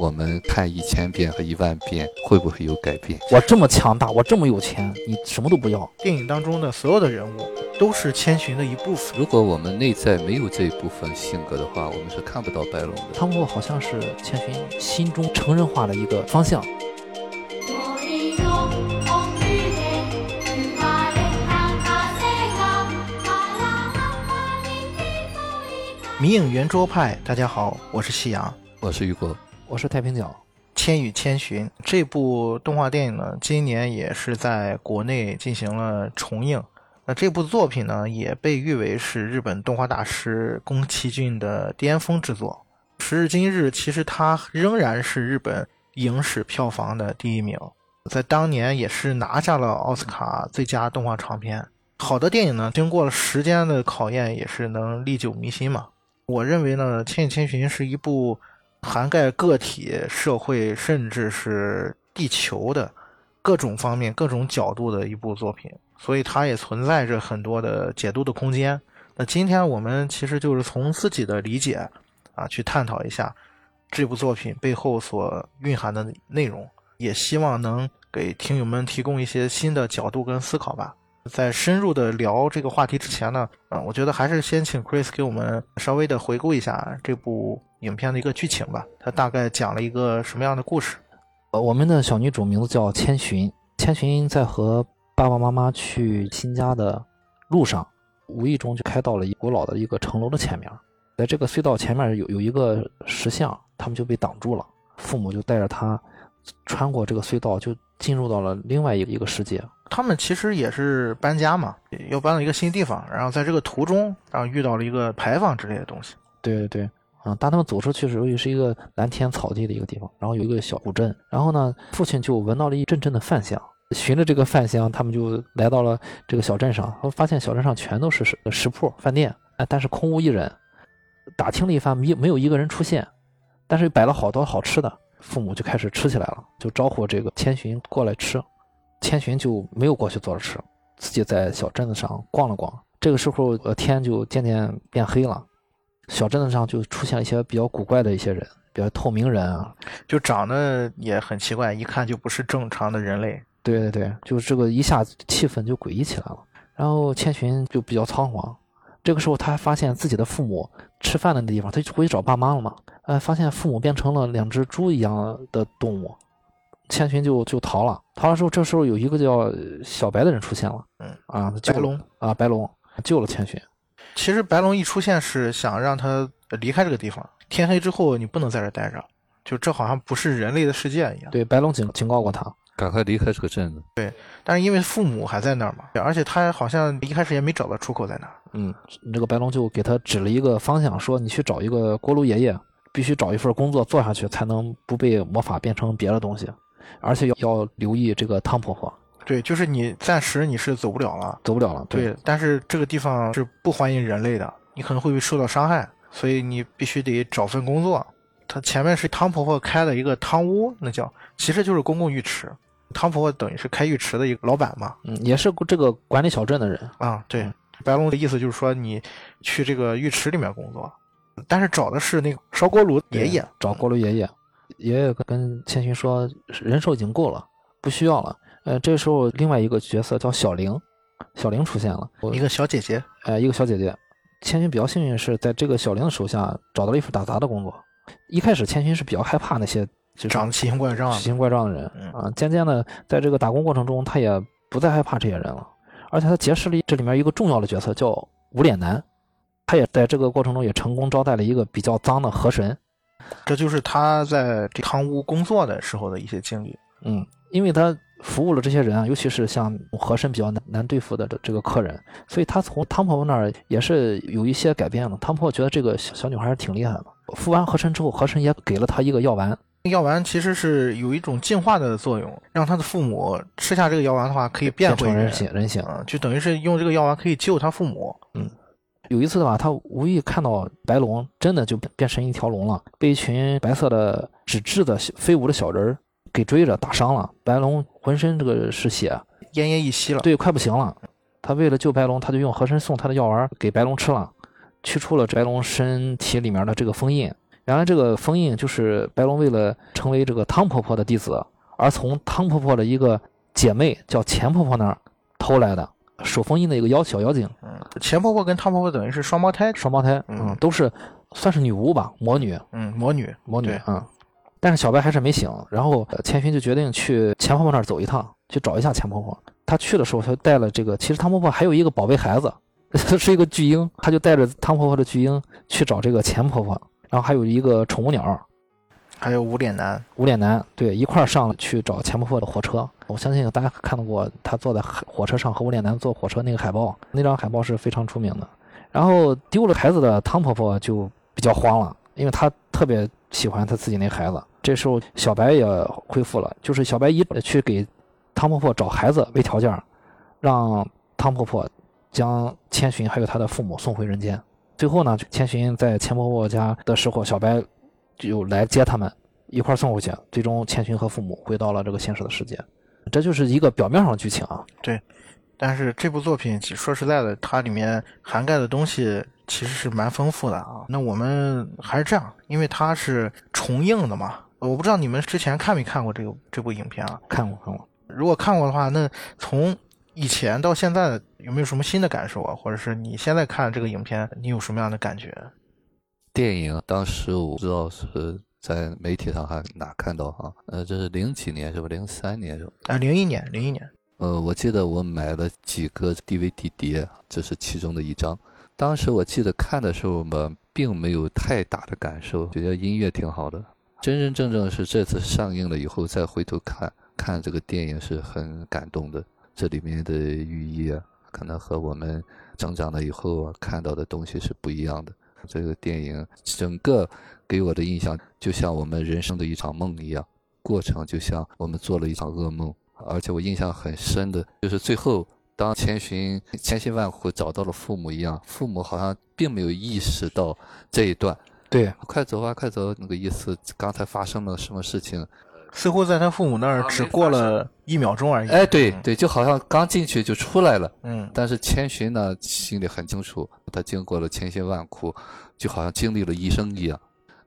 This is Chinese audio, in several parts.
我们看一千遍和一万遍，会不会有改变？我这么强大，我这么有钱，你什么都不要。电影当中的所有的人物都是千寻的一部分。如果我们内在没有这一部分性格的话，我们是看不到白龙的。汤姆好像是千寻心中成人化的一个方向。迷影圆桌派，大家好，我是夕阳，我是雨果。我是太平角，《千与千寻》这部动画电影呢，今年也是在国内进行了重映。那这部作品呢，也被誉为是日本动画大师宫崎骏的巅峰之作。时至今日，其实它仍然是日本影史票房的第一名，在当年也是拿下了奥斯卡最佳动画长片。好的电影呢，经过了时间的考验，也是能历久弥新嘛。我认为呢，《千与千寻》是一部。涵盖个体、社会，甚至是地球的各种方面、各种角度的一部作品，所以它也存在着很多的解读的空间。那今天我们其实就是从自己的理解啊，去探讨一下这部作品背后所蕴含的内容，也希望能给听友们提供一些新的角度跟思考吧。在深入的聊这个话题之前呢，啊，我觉得还是先请 Chris 给我们稍微的回顾一下这部。影片的一个剧情吧，它大概讲了一个什么样的故事？呃，我们的小女主名字叫千寻，千寻在和爸爸妈妈去新家的路上，无意中就开到了一古老的一个城楼的前面，在这个隧道前面有有一个石像，他们就被挡住了，父母就带着他穿过这个隧道，就进入到了另外一个一个世界。他们其实也是搬家嘛，又搬到一个新地方，然后在这个途中，然后遇到了一个牌坊之类的东西。对对对。啊，当他们走出去的时候，也是一个蓝天草地的一个地方，然后有一个小古镇。然后呢，父亲就闻到了一阵阵的饭香，循着这个饭香，他们就来到了这个小镇上，发现小镇上全都是食食铺、饭店，哎，但是空无一人。打听了一番，没没有一个人出现，但是摆了好多好吃的，父母就开始吃起来了，就招呼这个千寻过来吃。千寻就没有过去坐着吃，自己在小镇子上逛了逛。这个时候，呃，天就渐渐变黑了。小镇子上就出现了一些比较古怪的一些人，比较透明人啊，就长得也很奇怪，一看就不是正常的人类。对对对，就这个一下气氛就诡异起来了。然后千寻就比较仓皇，这个时候他还发现自己的父母吃饭的地方，他就回去找爸妈了嘛。呃，发现父母变成了两只猪一样的动物，千寻就就逃了。逃了之后，这时候有一个叫小白的人出现了，嗯啊，白龙啊，白龙救了千寻。其实白龙一出现是想让他离开这个地方。天黑之后你不能在这待着，就这好像不是人类的世界一样。对，白龙警警告过他，赶快离开这个镇子。对，但是因为父母还在那儿嘛，而且他好像一开始也没找到出口在哪。嗯，这个白龙就给他指了一个方向，说你去找一个锅炉爷爷，必须找一份工作做下去，才能不被魔法变成别的东西，而且要要留意这个汤婆婆。对，就是你暂时你是走不了了，走不了了。对，但是这个地方是不欢迎人类的，你可能会被受到伤害，所以你必须得找份工作。他前面是汤婆婆开的一个汤屋，那叫其实就是公共浴池。汤婆婆等于是开浴池的一个老板嘛，嗯，也是这个管理小镇的人啊。对，白龙的意思就是说你去这个浴池里面工作，但是找的是那个烧锅炉爷爷，找锅炉爷爷。爷爷跟千寻说，人手已经够了，不需要了。呃，这时候另外一个角色叫小玲，小玲出现了，一个小姐姐，哎，一个小姐姐。千寻比较幸运是在这个小玲的手下找到了一份打杂的工作。一开始千寻是比较害怕那些就长得奇形怪状、奇形怪状的人啊，渐渐的在这个打工过程中，他也不再害怕这些人了，而且他结识了这里面一个重要的角色叫无脸男，他也在这个过程中也成功招待了一个比较脏的河神，这就是他在这汤屋工作的时候的一些经历。嗯，因为他。服务了这些人啊，尤其是像和珅比较难难对付的这这个客人，所以他从汤婆婆那儿也是有一些改变的。汤婆婆觉得这个小小女孩挺厉害的。服完和珅之后，和珅也给了他一个药丸，药丸其实是有一种净化的作用，让他的父母吃下这个药丸的话，可以变回人形人形啊，就等于是用这个药丸可以救他父母。嗯，有一次的话，他无意看到白龙真的就变成一条龙了，被一群白色的纸质的飞舞的小人儿。给追着打伤了，白龙浑身这个是血，奄奄一息了。对，快不行了。他为了救白龙，他就用和珅送他的药丸给白龙吃了，去除了白龙身体里面的这个封印。原来这个封印就是白龙为了成为这个汤婆婆的弟子，而从汤婆婆的一个姐妹叫钱婆婆那儿偷来的守封印的一个妖小妖精，嗯，钱婆婆跟汤婆婆等于是双胞胎，双胞胎，嗯。嗯，都是算是女巫吧，魔女，嗯，魔女，魔女嗯。但是小白还是没醒，然后呃千寻就决定去钱婆婆那儿走一趟，去找一下钱婆婆。他去的时候，他就带了这个，其实汤婆婆还有一个宝贝孩子，是一个巨婴，他就带着汤婆婆的巨婴去找这个钱婆婆，然后还有一个宠物鸟。还有无脸男，无脸男，对，一块儿上了去找钱婆婆的火车。我相信大家看到过他坐在火车上和无脸男坐火车那个海报，那张海报是非常出名的。然后丢了孩子的汤婆婆就比较慌了，因为她特别喜欢她自己那孩子。这时候小白也恢复了，就是小白一去给汤婆婆找孩子为条件，让汤婆婆将千寻还有她的父母送回人间。最后呢，千寻在钱婆婆家的时候，小白就来接他们一块送回去。最终，千寻和父母回到了这个现实的世界。这就是一个表面上的剧情啊。对但是这部作品，其说实在的，它里面涵盖的东西其实是蛮丰富的啊。那我们还是这样，因为它是重映的嘛，我不知道你们之前看没看过这个这部影片啊？看过看过，如果看过的话，那从以前到现在有没有什么新的感受啊？或者是你现在看这个影片，你有什么样的感觉？电影当时我不知道是在媒体上还哪看到哈，呃，这是零几年是吧？零三年是吧？啊，零一年，零一年，呃，我记得我买了几个 DVD 碟，这是其中的一张。当时我记得看的时候嘛，并没有太大的感受，觉得音乐挺好的。真真正正是这次上映了以后再回头看，看这个电影是很感动的。这里面的寓意啊，可能和我们成长了以后啊看到的东西是不一样的。这个电影整个给我的印象，就像我们人生的一场梦一样，过程就像我们做了一场噩梦。而且我印象很深的就是最后，当千寻千辛万苦找到了父母一样，父母好像并没有意识到这一段。对，快走啊，快走！那个意思，刚才发生了什么事情？似乎在他父母那儿啊只过了一秒钟而已。哎，对嗯，对，就好像刚进去就出来了。嗯，但是千寻呢，心里很清楚，他经过了千辛万苦，就好像经历了一生一样。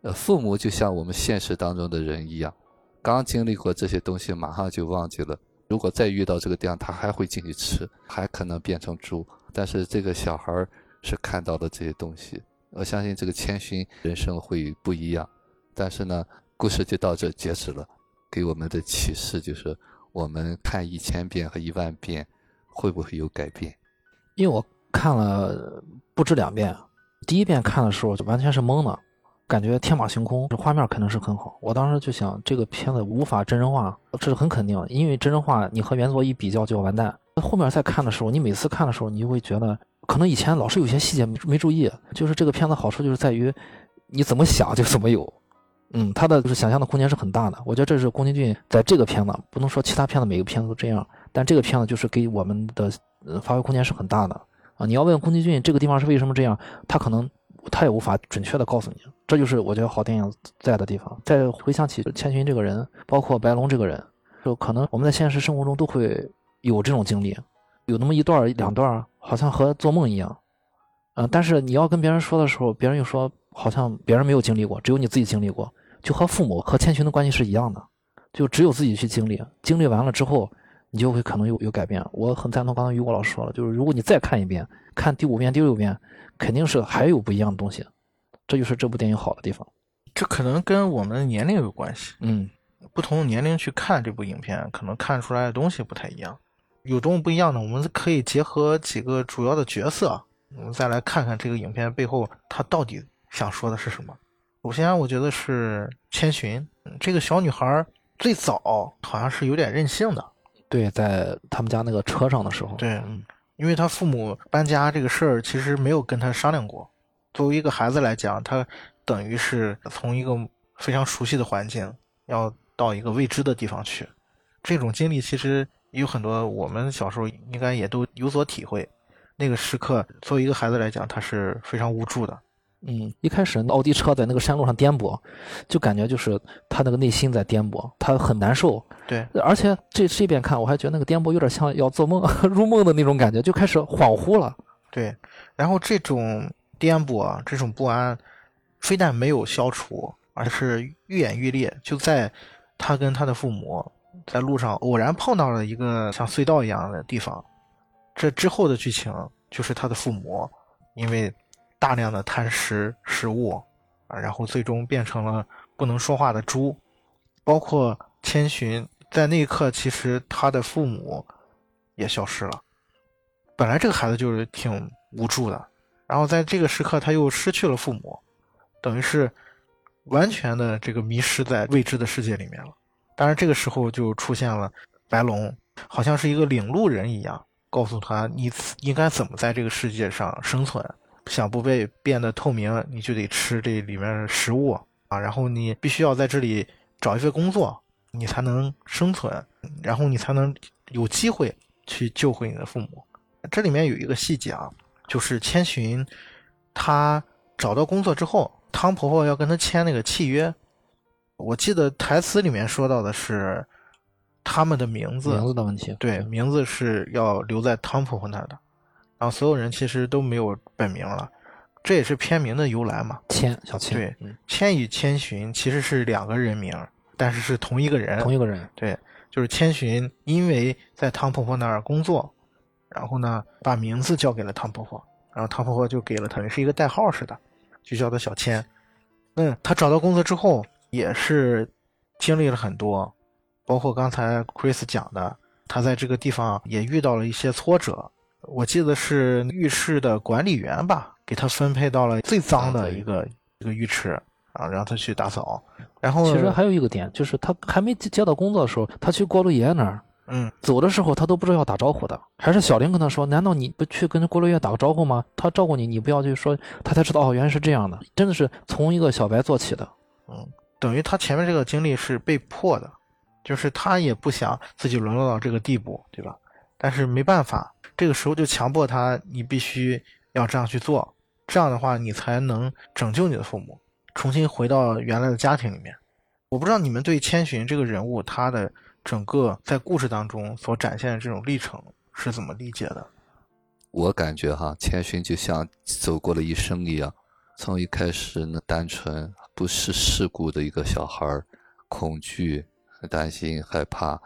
呃，父母就像我们现实当中的人一样，刚经历过这些东西，马上就忘记了。如果再遇到这个地方，他还会进去吃，还可能变成猪。但是这个小孩是看到了这些东西，我相信这个千寻人生会不一样。但是呢，故事就到这截止了，给我们的启示就是，我们看一千遍和一万遍，会不会有改变？因为我看了不止两遍，第一遍看的时候就完全是懵的，感觉天马行空，这画面肯定是很好。我当时就想，这个片子无法真人化，这是很肯定，因为真人化你和原作一比较就要完蛋。那后面再看的时候，你每次看的时候，你就会觉得，可能以前老是有些细节没没注意，就是这个片子好处就是在于，你怎么想就怎么有。嗯，他的就是想象的空间是很大的。我觉得这是宫崎骏在这个片子，不能说其他片子每个片子都这样，但这个片子就是给我们的呃发挥空间是很大的啊。你要问宫崎骏这个地方是为什么这样，他可能他也无法准确的告诉你。这就是我觉得好电影在的地方。再回想起千寻这个人，包括白龙这个人，就可能我们在现实生活中都会有这种经历，有那么一段两段，好像和做梦一样。嗯、但是你要跟别人说的时候，别人又说好像别人没有经历过，只有你自己经历过。就和父母和千寻的关系是一样的，就只有自己去经历，经历完了之后，你就会可能有有改变。我很赞同刚才于果老师说了，就是如果你再看一遍，看第五遍、第六遍，肯定是还有不一样的东西。这就是这部电影好的地方。这可能跟我们的年龄有关系。嗯，不同年龄去看这部影片，可能看出来的东西不太一样。有多么不一样呢？我们可以结合几个主要的角色，我们再来看看这个影片背后它到底想说的是什么。首先，我觉得是千寻嗯这个小女孩，最早好像是有点任性的。对，在他们家那个车上的时候，对嗯，因为他父母搬家这个事儿，其实没有跟他商量过。作为一个孩子来讲，他等于是从一个非常熟悉的环境，要到一个未知的地方去。这种经历其实有很多，我们小时候应该也都有所体会。那个时刻，作为一个孩子来讲，他是非常无助的。嗯，一开始奥迪车在那个山路上颠簸，就感觉就是他那个内心在颠簸，他很难受。对，而且这这边看，我还觉得那个颠簸有点像要做梦、入梦的那种感觉，就开始恍惚了。对，然后这种颠簸啊，这种不安，非但没有消除，而是愈演愈烈。就在他跟他的父母在路上偶然碰到了一个像隧道一样的地方，这之后的剧情就是他的父母因为大量的贪食食物啊，然后最终变成了不能说话的猪。包括千寻在那一刻，其实他的父母也消失了。本来这个孩子就是挺无助的，然后在这个时刻他又失去了父母，等于是完全的这个迷失在未知的世界里面了。当然，这个时候就出现了白龙，好像是一个领路人一样，告诉他你应该怎么在这个世界上生存。想不被变得透明，你就得吃这里面的食物啊，然后你必须要在这里。找一份工作，你才能生存，然后你才能有机会去救回你的父母。这里面有一个细节啊，就是千寻他找到工作之后，汤婆婆要跟他签那个契约。我记得台词里面说到的是他们的名字，名字的问题。对，名字是要留在汤婆婆那儿的。然后所有人其实都没有本名了，这也是片名的由来嘛。千小千，对，千与千寻其实是两个人名。但是是同一个人，同一个人，对，就是千寻，因为在汤婆婆那儿工作，然后呢，把名字交给了汤婆婆，然后汤婆婆就给了他，是一个代号似的，就叫他小千。那他找到工作之后，也是经历了很多，包括刚才 Chris 讲的，他在这个地方也遇到了一些挫折。我记得是浴室的管理员吧，给他分配到了最脏的一个一个浴池。啊，让他去打扫，然后其实还有一个点，就是他还没接到工作的时候，他去锅炉爷爷那儿，嗯，走的时候他都不知道要打招呼的，还是小林跟他说，难道你不去跟锅炉爷爷打个招呼吗？他照顾你，你不要去说，他才知道哦，原来是这样的，真的是从一个小白做起的，嗯，等于他前面这个经历是被迫的，就是他也不想自己沦落到这个地步，对吧？但是没办法，这个时候就强迫他，你必须要这样去做，这样的话你才能拯救你的父母。重新回到原来的家庭里面，我不知道你们对千寻这个人物，他的整个在故事当中所展现的这种历程是怎么理解的？我感觉哈，千寻就像走过了一生一样，从一开始那单纯不是世故的一个小孩，恐惧、担心、害怕。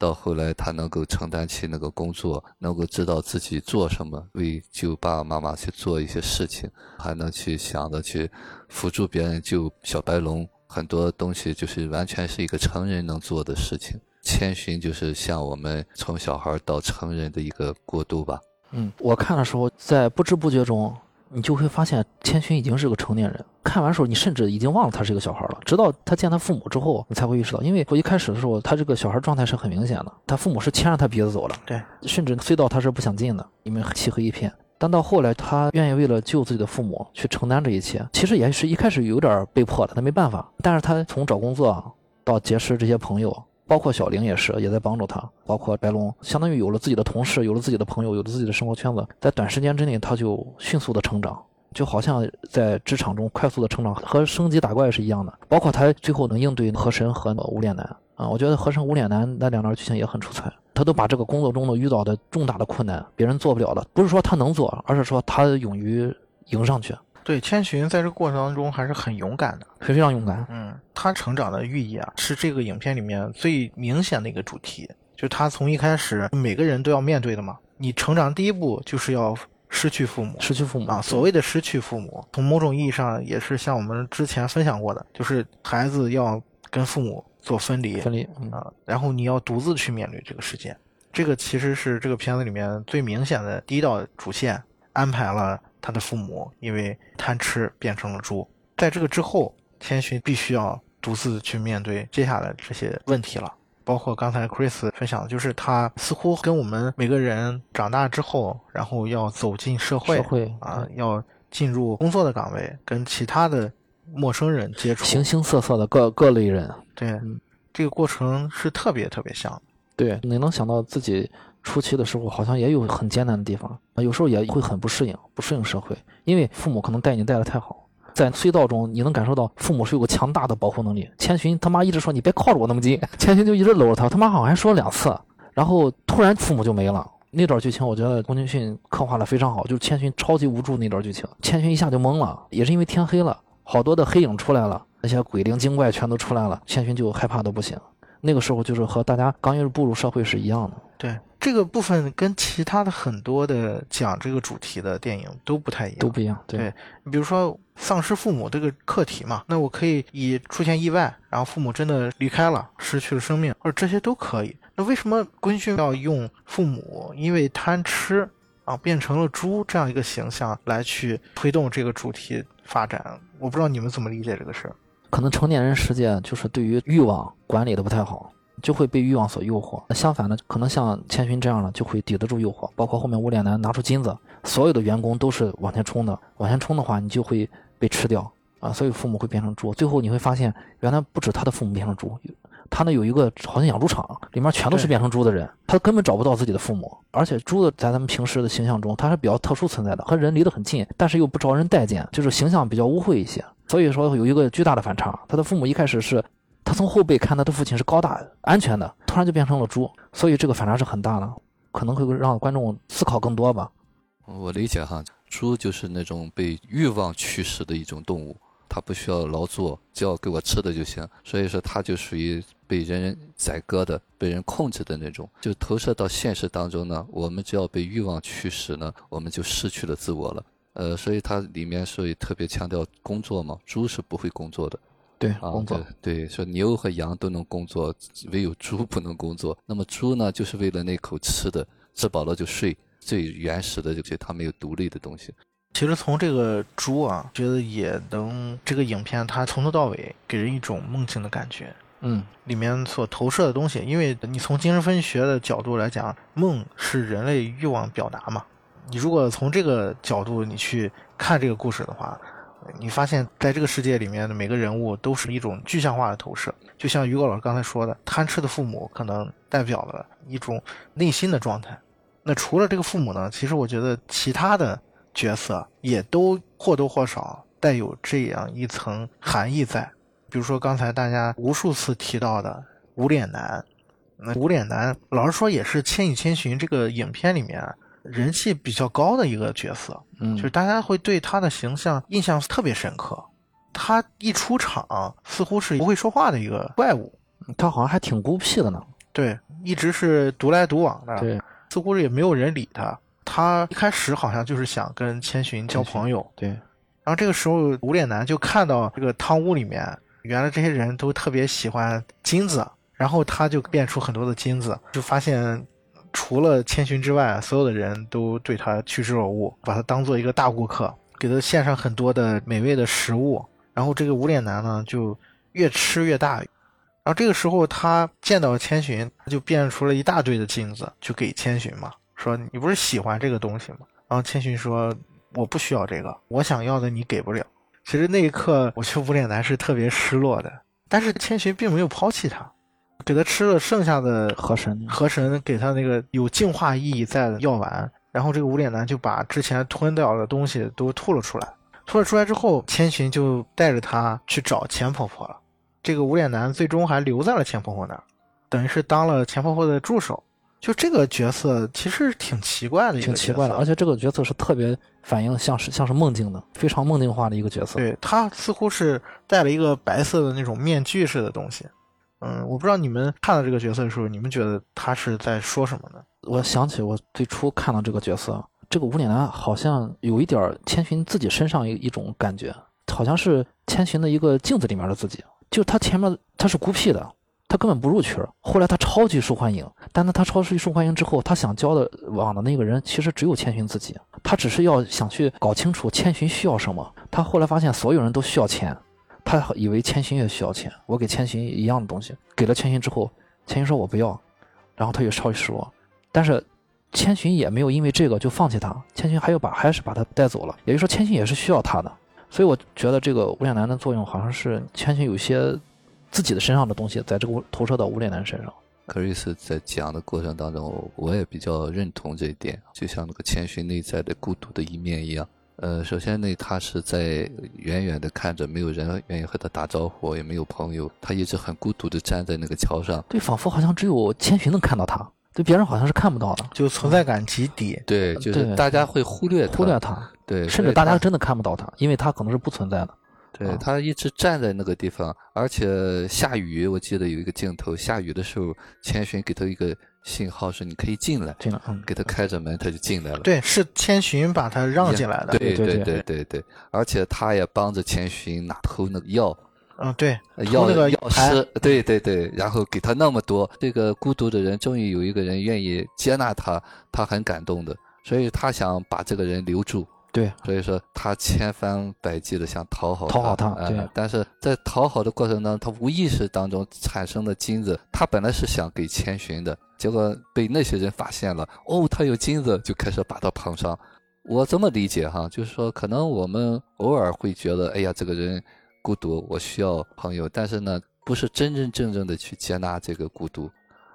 到后来，他能够承担起那个工作，能够知道自己做什么，为救爸爸妈妈去做一些事情，还能去想着去辅助别人救小白龙，很多东西就是完全是一个成人能做的事情。千寻就是像我们从小孩到成人的一个过渡吧。嗯，我看的时候，在不知不觉中。你就会发现千寻已经是个成年人。看完时候，你甚至已经忘了他是一个小孩了。直到他见他父母之后，你才会意识到，因为我一开始的时候，他这个小孩状态是很明显的。他父母是牵着他鼻子走的，对，甚至隧道他是不想进的，里面漆黑一片。但到后来，他愿意为了救自己的父母去承担这一切，其实也是一开始有点被迫的，他没办法。但是他从找工作到结识这些朋友。包括小玲也是，也在帮助他。包括白龙，相当于有了自己的同事，有了自己的朋友，有了自己的生活圈子，在短时间之内，他就迅速的成长，就好像在职场中快速的成长，和升级打怪是一样的。包括他最后能应对河神和无脸男啊，我觉得河神无脸男那两段剧情也很出彩。他都把这个工作中的遇到的重大的困难，别人做不了的，不是说他能做，而是说他勇于迎上去。对，千寻在这个过程当中还是很勇敢的，是非常勇敢。嗯，他成长的寓意啊，是这个影片里面最明显的一个主题，就是他从一开始每个人都要面对的嘛。你成长第一步就是要失去父母，失去父母啊。所谓的失去父母，从某种意义上也是像我们之前分享过的，就是孩子要跟父母做分离，分离啊，然后你要独自去面对这个世界。这个其实是这个片子里面最明显的第一道主线，安排了。他的父母因为贪吃变成了猪，在这个之后，千寻必须要独自去面对接下来这些问题了。包括刚才 Chris 分享的，就是他似乎跟我们每个人长大之后，然后要走进社会，社会啊，要进入工作的岗位，跟其他的陌生人接触，形形色色的各各类人，对，这个过程是特别特别像。对，你能想到自己。初期的时候好像也有很艰难的地方啊，有时候也会很不适应，不适应社会，因为父母可能带你带的太好，在隧道中你能感受到父母是有个强大的保护能力。千寻他妈一直说你别靠着我那么近，千寻就一直搂着他，他妈好像还说了两次，然后突然父母就没了，那段剧情，我觉得宫崎骏刻画的非常好，就是千寻超级无助那段剧情，千寻一下就懵了，也是因为天黑了，好多的黑影出来了，那些鬼灵精怪全都出来了，千寻就害怕的不行。那个时候就是和大家刚一步入社会是一样的。对这个部分跟其他的很多的讲这个主题的电影都不太一样，都不一样。对，你比如说丧失父母这个课题嘛，那我可以以出现意外，然后父母真的离开了，失去了生命，或者这些都可以。那为什么昆勋要用父母因为贪吃啊变成了猪这样一个形象来去推动这个主题发展？我不知道你们怎么理解这个事儿。可能成年人世界就是对于欲望管理的不太好。就会被欲望所诱惑。那相反呢，可能像千寻这样的就会抵得住诱惑。包括后面无脸男拿出金子，所有的员工都是往前冲的。往前冲的话，你就会被吃掉啊！所以父母会变成猪。最后你会发现，原来不止他的父母变成猪，他呢有一个好像养猪场，里面全都是变成猪的人。他根本找不到自己的父母。而且猪的在咱们平时的形象中，它是比较特殊存在的，和人离得很近，但是又不招人待见，就是形象比较污秽一些。所以说有一个巨大的反差。他的父母一开始是。他从后背看他的父亲是高大安全的，突然就变成了猪，所以这个反差是很大的，可能会让观众思考更多吧。我理解哈，猪就是那种被欲望驱使的一种动物，它不需要劳作，只要给我吃的就行。所以说，它就属于被人人宰割的、被人控制的那种。就投射到现实当中呢，我们只要被欲望驱使呢，我们就失去了自我了。呃，所以它里面所以特别强调工作嘛，猪是不会工作的。对，工作对，说牛和羊都能工作，唯有猪不能工作。那么猪呢，就是为了那口吃的，吃饱了就睡，最原始的这些，它没有独立的东西。其实从这个猪啊，觉得也能这个影片它从头到尾给人一种梦境的感觉。嗯，里面所投射的东西，因为你从精神分析学的角度来讲，梦是人类欲望表达嘛。你如果从这个角度你去看这个故事的话。你发现在这个世界里面的每个人物都是一种具象化的投射，就像于果老师刚才说的，贪吃的父母可能代表了一种内心的状态。那除了这个父母呢？其实我觉得其他的角色也都或多或少带有这样一层含义在。比如说刚才大家无数次提到的无脸男，那无脸男老实说也是《千与千寻》这个影片里面。人气比较高的一个角色，嗯，就是大家会对他的形象印象特别深刻。他一出场，似乎是不会说话的一个怪物，他好像还挺孤僻的呢。对，一直是独来独往的。对，似乎是也没有人理他。他一开始好像就是想跟千寻交朋友。对，然后这个时候无脸男就看到这个汤屋里面，原来这些人都特别喜欢金子，然后他就变出很多的金子，就发现。除了千寻之外，所有的人都对他趋之若鹜，把他当做一个大顾客，给他献上很多的美味的食物。然后这个无脸男呢，就越吃越大。然后这个时候他见到千寻，他就变出了一大堆的镜子，就给千寻嘛，说你不是喜欢这个东西吗？然后千寻说我不需要这个，我想要的你给不了。其实那一刻，我觉得无脸男是特别失落的，但是千寻并没有抛弃他。给他吃了剩下的河神，河神给他那个有净化意义在的药丸，然后这个无脸男就把之前吞掉的东西都吐了出来。吐了出来之后，千寻就带着他去找钱婆婆了。这个无脸男最终还留在了钱婆婆那儿，等于是当了钱婆婆的助手。就这个角色其实挺奇怪的，挺奇怪的，而且这个角色是特别反映像是像是梦境的，非常梦境化的一个角色。对他似乎是戴了一个白色的那种面具似的东西。嗯，我不知道你们看到这个角色的时候，你们觉得他是在说什么呢？我想起我最初看到这个角色，这个无脸男好像有一点千寻自己身上一一种感觉，好像是千寻的一个镜子里面的自己。就他前面他是孤僻的，他根本不入群后来他超级受欢迎，但是他超级受欢迎之后，他想交的往的那个人其实只有千寻自己。他只是要想去搞清楚千寻需要什么。他后来发现所有人都需要钱。他以为千寻也需要钱，我给千寻一样的东西，给了千寻之后，千寻说我不要，然后他就超级失落。但是千寻也没有因为这个就放弃他，千寻还要把还是把他带走了。也就是说，千寻也是需要他的。所以我觉得这个无脸男的作用好像是千寻有些自己的身上的东西在这个投射到无脸男身上。克里斯在讲的过程当中，我也比较认同这一点，就像那个千寻内在的孤独的一面一样。呃，首先呢，他是在远远的看着，没有人愿意和他打招呼，也没有朋友，他一直很孤独的站在那个桥上，对，仿佛好像只有千寻能看到他，对别人好像是看不到的，就存在感极低。对，就是大家会忽略他，忽略他，对，甚至大家真的看不到他，因为他可能是不存在的。啊对他一直站在那个地方，而且下雨，我记得有一个镜头，下雨的时候，千寻给他一个信号，是你可以进来，进来，嗯，给他开着门，他就进来了。对，是千寻把他让进来的。对对对对对而且他也帮着千寻拿偷那个药，嗯，对，呃药偷那个药牌师，对对对，然后给他那么多，这个孤独的人终于有一个人愿意接纳他，他很感动的，所以他想把这个人留住。对，所以说他千方百计的想讨好讨好他对对但是在讨好的过程当中，他无意识当中产生的金子，他本来是想给千寻的，结果被那些人发现了，哦，他有金子，就开始把他捧上。我这么理解哈，就是说，可能我们偶尔会觉得，哎呀，这个人孤独，我需要朋友，但是呢，不是真真正正的去接纳这个孤独，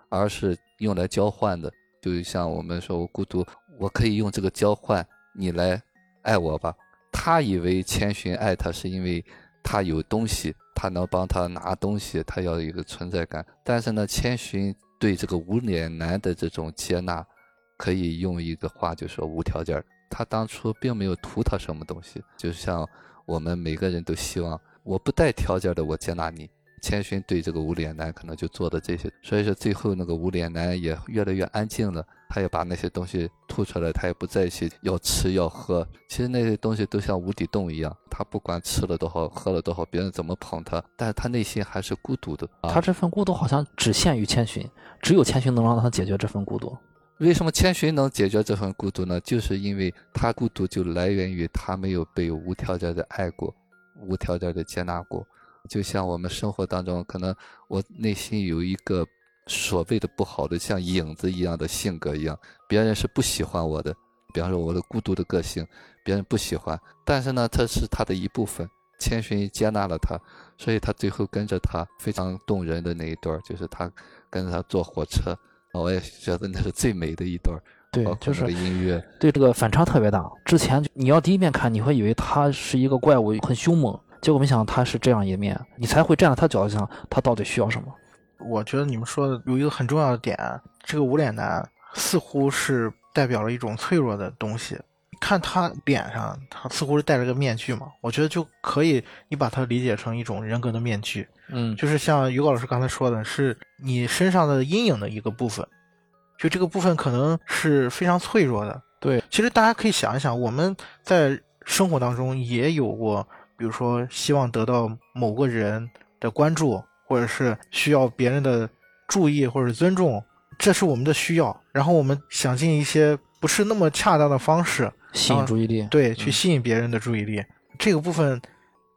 而是用来交换的。就像我们说，我孤独，我可以用这个交换你来爱我吧。他以为千寻爱他是因为他有东西，他能帮他拿东西，他要一个存在感。但是呢，千寻对这个无脸男的这种接纳，可以用一个话就说无条件。他当初并没有图他什么东西，就像我们每个人都希望，我不带条件的我接纳你。千寻对这个无脸男可能就做的这些，所以说最后那个无脸男也越来越安静了，他也把那些东西吐出来，他也不再去要吃要喝。其实那些东西都像无底洞一样，他不管吃了多少，喝了多少，别人怎么捧他，但是他内心还是孤独的。啊他这份孤独好像只限于千寻，只有千寻能让他解决这份孤独。为什么千寻能解决这份孤独呢？就是因为他孤独就来源于他没有被无条件的爱过，无条件的接纳过。就像我们生活当中，可能我内心有一个所谓的不好的，像影子一样的性格一样，别人是不喜欢我的。比方说我的孤独的个性，别人不喜欢，但是呢，这是他的一部分。千寻接纳了他，所以他最后跟着他非常动人的那一段儿，就是他跟着他坐火车，我也觉得那是最美的一段儿。对就是那个音乐，对这个反差特别大。之前你要第一遍看，你会以为他是一个怪物，很凶猛，结果没想到他是这样一面，你才会站在他角度想，他到底需要什么。我觉得你们说的有一个很重要的点，这个无脸男似乎是代表了一种脆弱的东西。看他脸上，他似乎是戴着个面具嘛，我觉得就可以，你把它理解成一种人格的面具，嗯，就是像于高老师刚才说的，是你身上的阴影的一个部分，就这个部分可能是非常脆弱的。对，其实大家可以想一想，我们在生活当中也有过，比如说希望得到某个人的关注，或者是需要别人的注意或者尊重，这是我们的需要。然后我们想尽一些不是那么恰当的方式，吸引注意力。对，去吸引别人的注意力。这个部分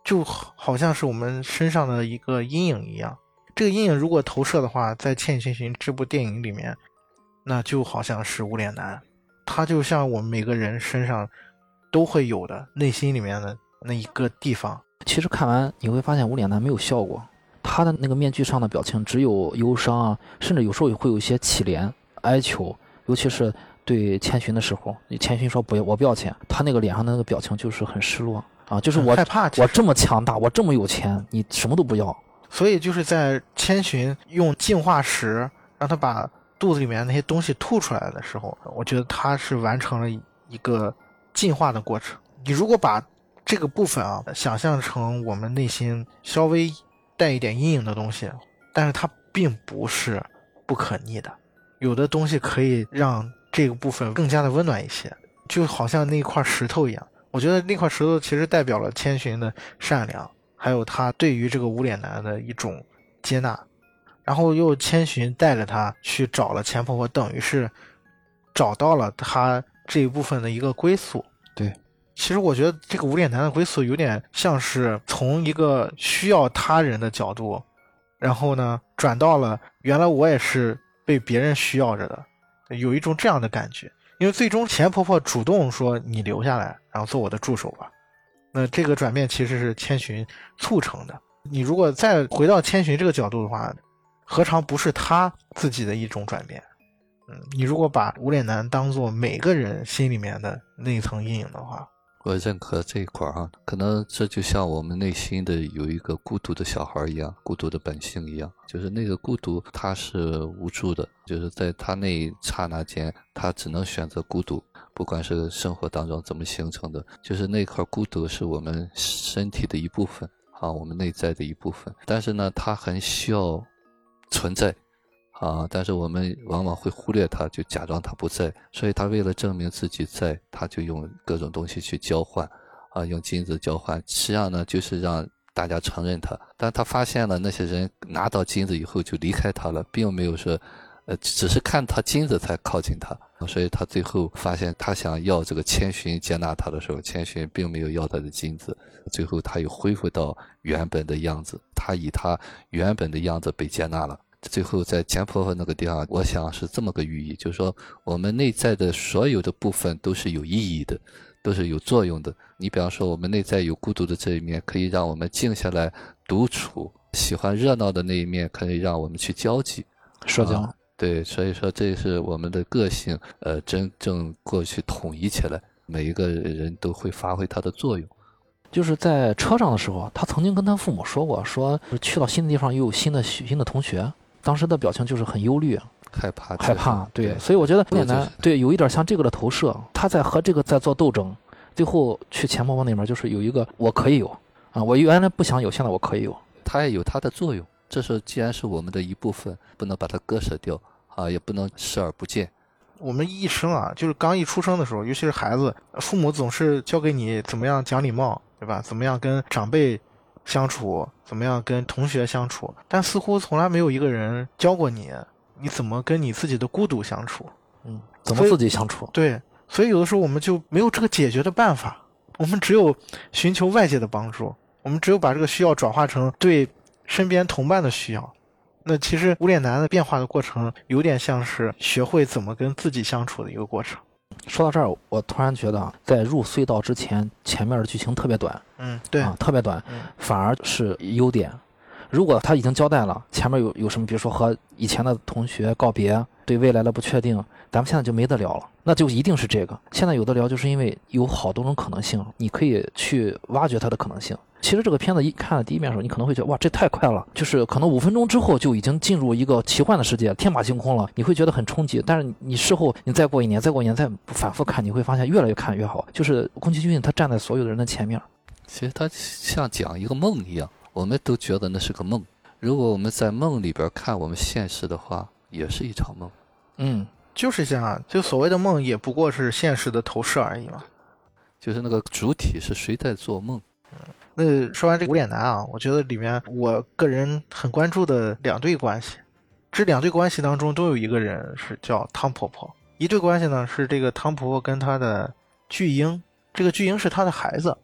就好好像是我们身上的一个阴影一样。这个阴影如果投射的话，在《千与千寻》这部电影里面，那就好像是无脸男，他就像我们每个人身上都会有的内心里面的那一个地方。其实看完你会发现无脸男没有笑过，他的那个面具上的表情只有忧伤啊，甚至有时候也会有一些乞怜、哀求，尤其是对千寻的时候，千寻说不要，我不要钱，他那个脸上的那个表情就是很失落啊，就是我害怕，我这么强大，我这么有钱，你什么都不要，所以就是在千寻用净化石让他把肚子里面那些东西吐出来的时候，我觉得他是完成了一个进化的过程。你如果把这个部分啊想象成我们内心稍微带一点阴影的东西，但是它并不是不可逆的，有的东西可以让这个部分更加的温暖一些，就好像那块石头一样。我觉得那块石头其实代表了千寻的善良。还有他对于这个无脸男的一种接纳，然后又千寻带着他去找了钱婆婆，等于是找到了他这一部分的一个归宿。对，其实我觉得这个无脸男的归宿有点像是从一个需要他人的角度，然后呢转到了原来我也是被别人需要着的，有一种这样的感觉。因为最终钱婆婆主动说你留下来，然后做我的助手吧。那这个转变其实是千寻促成的。你如果再回到千寻这个角度的话，何尝不是他自己的一种转变？嗯，你如果把无脸男当做每个人心里面的那一层阴影的话，我认可这一块儿啊，可能这就像我们内心的有一个孤独的小孩一样，孤独的本性一样，就是那个孤独，他是无助的，就是在他那一刹那间，他只能选择孤独。不管是生活当中怎么形成的，就是那块孤独是我们身体的一部分啊，我们内在的一部分。但是呢，它很需要存在。啊！但是我们往往会忽略它，就假装它不在。所以他为了证明自己在，他就用各种东西去交换，啊，用金子交换。实际上呢，就是让大家承认他。但他发现了那些人拿到金子以后就离开他了，并没有说，呃，只是看他金子才靠近他。所以他最后发现，他想要这个千寻接纳他的时候，千寻并没有要他的金子。最后他又恢复到原本的样子，他以他原本的样子被接纳了。最后，在前婆婆那个地方，我想是这么个寓意，就是说，我们内在的所有的部分都是有意义的，都是有作用的。你比方说，我们内在有孤独的这一面，可以让我们静下来独处；喜欢热闹的那一面，可以让我们去交际、社交。对，所以说这是我们的个性，呃，真正过去统一起来，每一个人都会发挥它的作用。就是在车上的时候，他曾经跟他父母说过，说去到新的地方又有新的新的同学。当时的表情就是很忧虑、害怕、害怕。对，所以我觉得很简单对有一点像这个的投射，他在和这个在做斗争。最后去钱婆婆那边，就是有一个我可以有啊，我原来不想有，现在我可以有。它也有它的作用。这是既然是我们的一部分，不能把它割舍掉啊，也不能视而不见。我们一生啊，就是刚一出生的时候，尤其是孩子，父母总是教给你怎么样讲礼貌，对吧？怎么样跟长辈。相处怎么样？跟同学相处，但似乎从来没有一个人教过你，你怎么跟你自己的孤独相处？嗯，怎么自己相处？对，所以有的时候我们就没有这个解决的办法，我们只有寻求外界的帮助，我们只有把这个需要转化成对身边同伴的需要。那其实无脸男的变化的过程，有点像是学会怎么跟自己相处的一个过程。说到这儿，我突然觉得，在入隧道之前，前面的剧情特别短。嗯，对，啊，特别短，反而是优点。如果他已经交代了前面有有什么，比如说和以前的同学告别，对未来的不确定，咱们现在就没得聊了。那就一定是这个。现在有的聊，就是因为有好多种可能性，你可以去挖掘它的可能性。其实这个片子一看了第一面的时候，你可能会觉得哇，这太快了，就是可能五分钟之后就已经进入一个奇幻的世界，天马行空了，你会觉得很冲击。但是你事后你再过一年，再过一年，再反复看，你会发现越来越看越好。就是宫崎骏他站在所有的人的前面，其实他像讲一个梦一样，我们都觉得那是个梦。如果我们在梦里边看我们现实的话，也是一场梦。嗯，就是这样，就所谓的梦也不过是现实的投射而已嘛。就是那个主体是谁在做梦？嗯那说完这个无脸男啊，我觉得里面我个人很关注的两对关系，这两对关系当中都有一个人是叫汤婆婆。一对关系呢是这个汤婆婆跟她的巨婴，这个巨婴是她的孩子，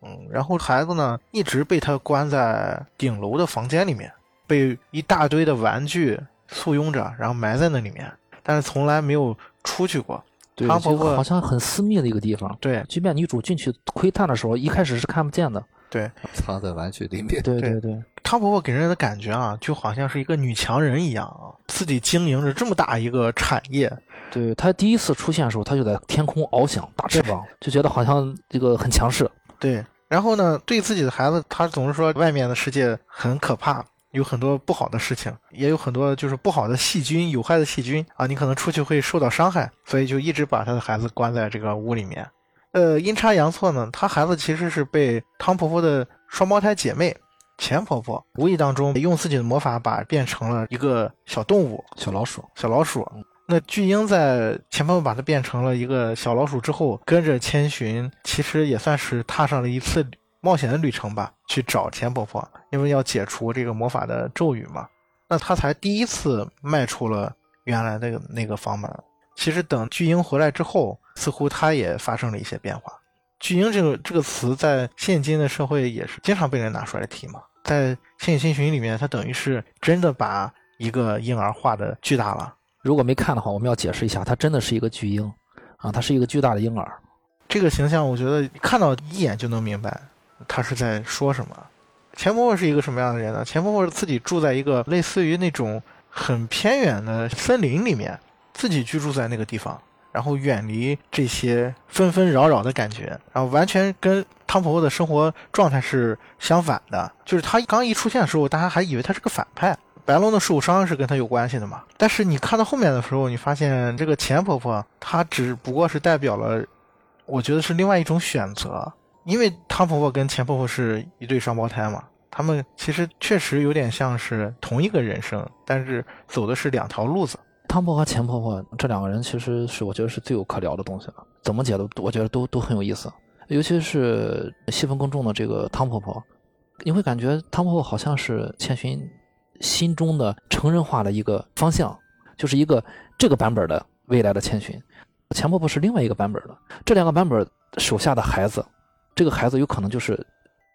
嗯，然后孩子呢一直被她关在顶楼的房间里面，被一大堆的玩具簇拥着，然后埋在那里面，但是从来没有出去过。汤婆婆好像很私密的一个地方，对，即便女主进去窥探的时候，一开始是看不见的。对，藏在玩具里面。对对对，汤婆婆给人的感觉啊，就好像是一个女强人一样啊，自己经营着这么大一个产业。对她第一次出现的时候，她就在天空翱翔，大翅膀，就觉得好像这个很强势。对，然后呢，对自己的孩子，她总是说外面的世界很可怕，有很多不好的事情，也有很多就是不好的细菌、有害的细菌啊，你可能出去会受到伤害，所以就一直把他的孩子关在这个屋里面。呃，阴差阳错呢，他孩子其实是被汤婆婆的双胞胎姐妹钱婆婆无意当中用自己的魔法把变成了一个小动物，小老鼠，小老鼠。那巨婴在钱婆婆把它变成了一个小老鼠之后，跟着千寻，其实也算是踏上了一次冒险的旅程吧，去找钱婆婆，因为要解除这个魔法的咒语嘛。那他才第一次迈出了原来那个那个房门。其实等巨婴回来之后。似乎他也发生了一些变化。巨婴这个这个词在现今的社会也是经常被人拿出来提嘛。在《千与千寻》里面，他等于是真的把一个婴儿画的巨大了。如果没看的话，我们要解释一下，他真的是一个巨婴啊，他是一个巨大的婴儿。这个形象，我觉得看到一眼就能明白他是在说什么。钱婆婆是一个什么样的人呢？钱婆婆自己住在一个类似于那种很偏远的森林里面，自己居住在那个地方。然后远离这些纷纷扰扰的感觉，然后完全跟汤婆婆的生活状态是相反的。就是她刚一出现的时候，大家还以为她是个反派。白龙的受伤是跟她有关系的嘛？但是你看到后面的时候，你发现这个钱婆婆她只不过是代表了，我觉得是另外一种选择。因为汤婆婆跟钱婆婆是一对双胞胎嘛，他们其实确实有点像是同一个人生，但是走的是两条路子。汤婆和钱婆婆这两个人，其实是我觉得是最有可聊的东西了。怎么解读，我觉得都都很有意思。尤其是戏份更重的这个汤婆婆，你会感觉汤婆婆好像是千寻心中的成人化的一个方向，就是一个这个版本的未来的千寻。钱婆婆是另外一个版本的，这两个版本手下的孩子，这个孩子有可能就是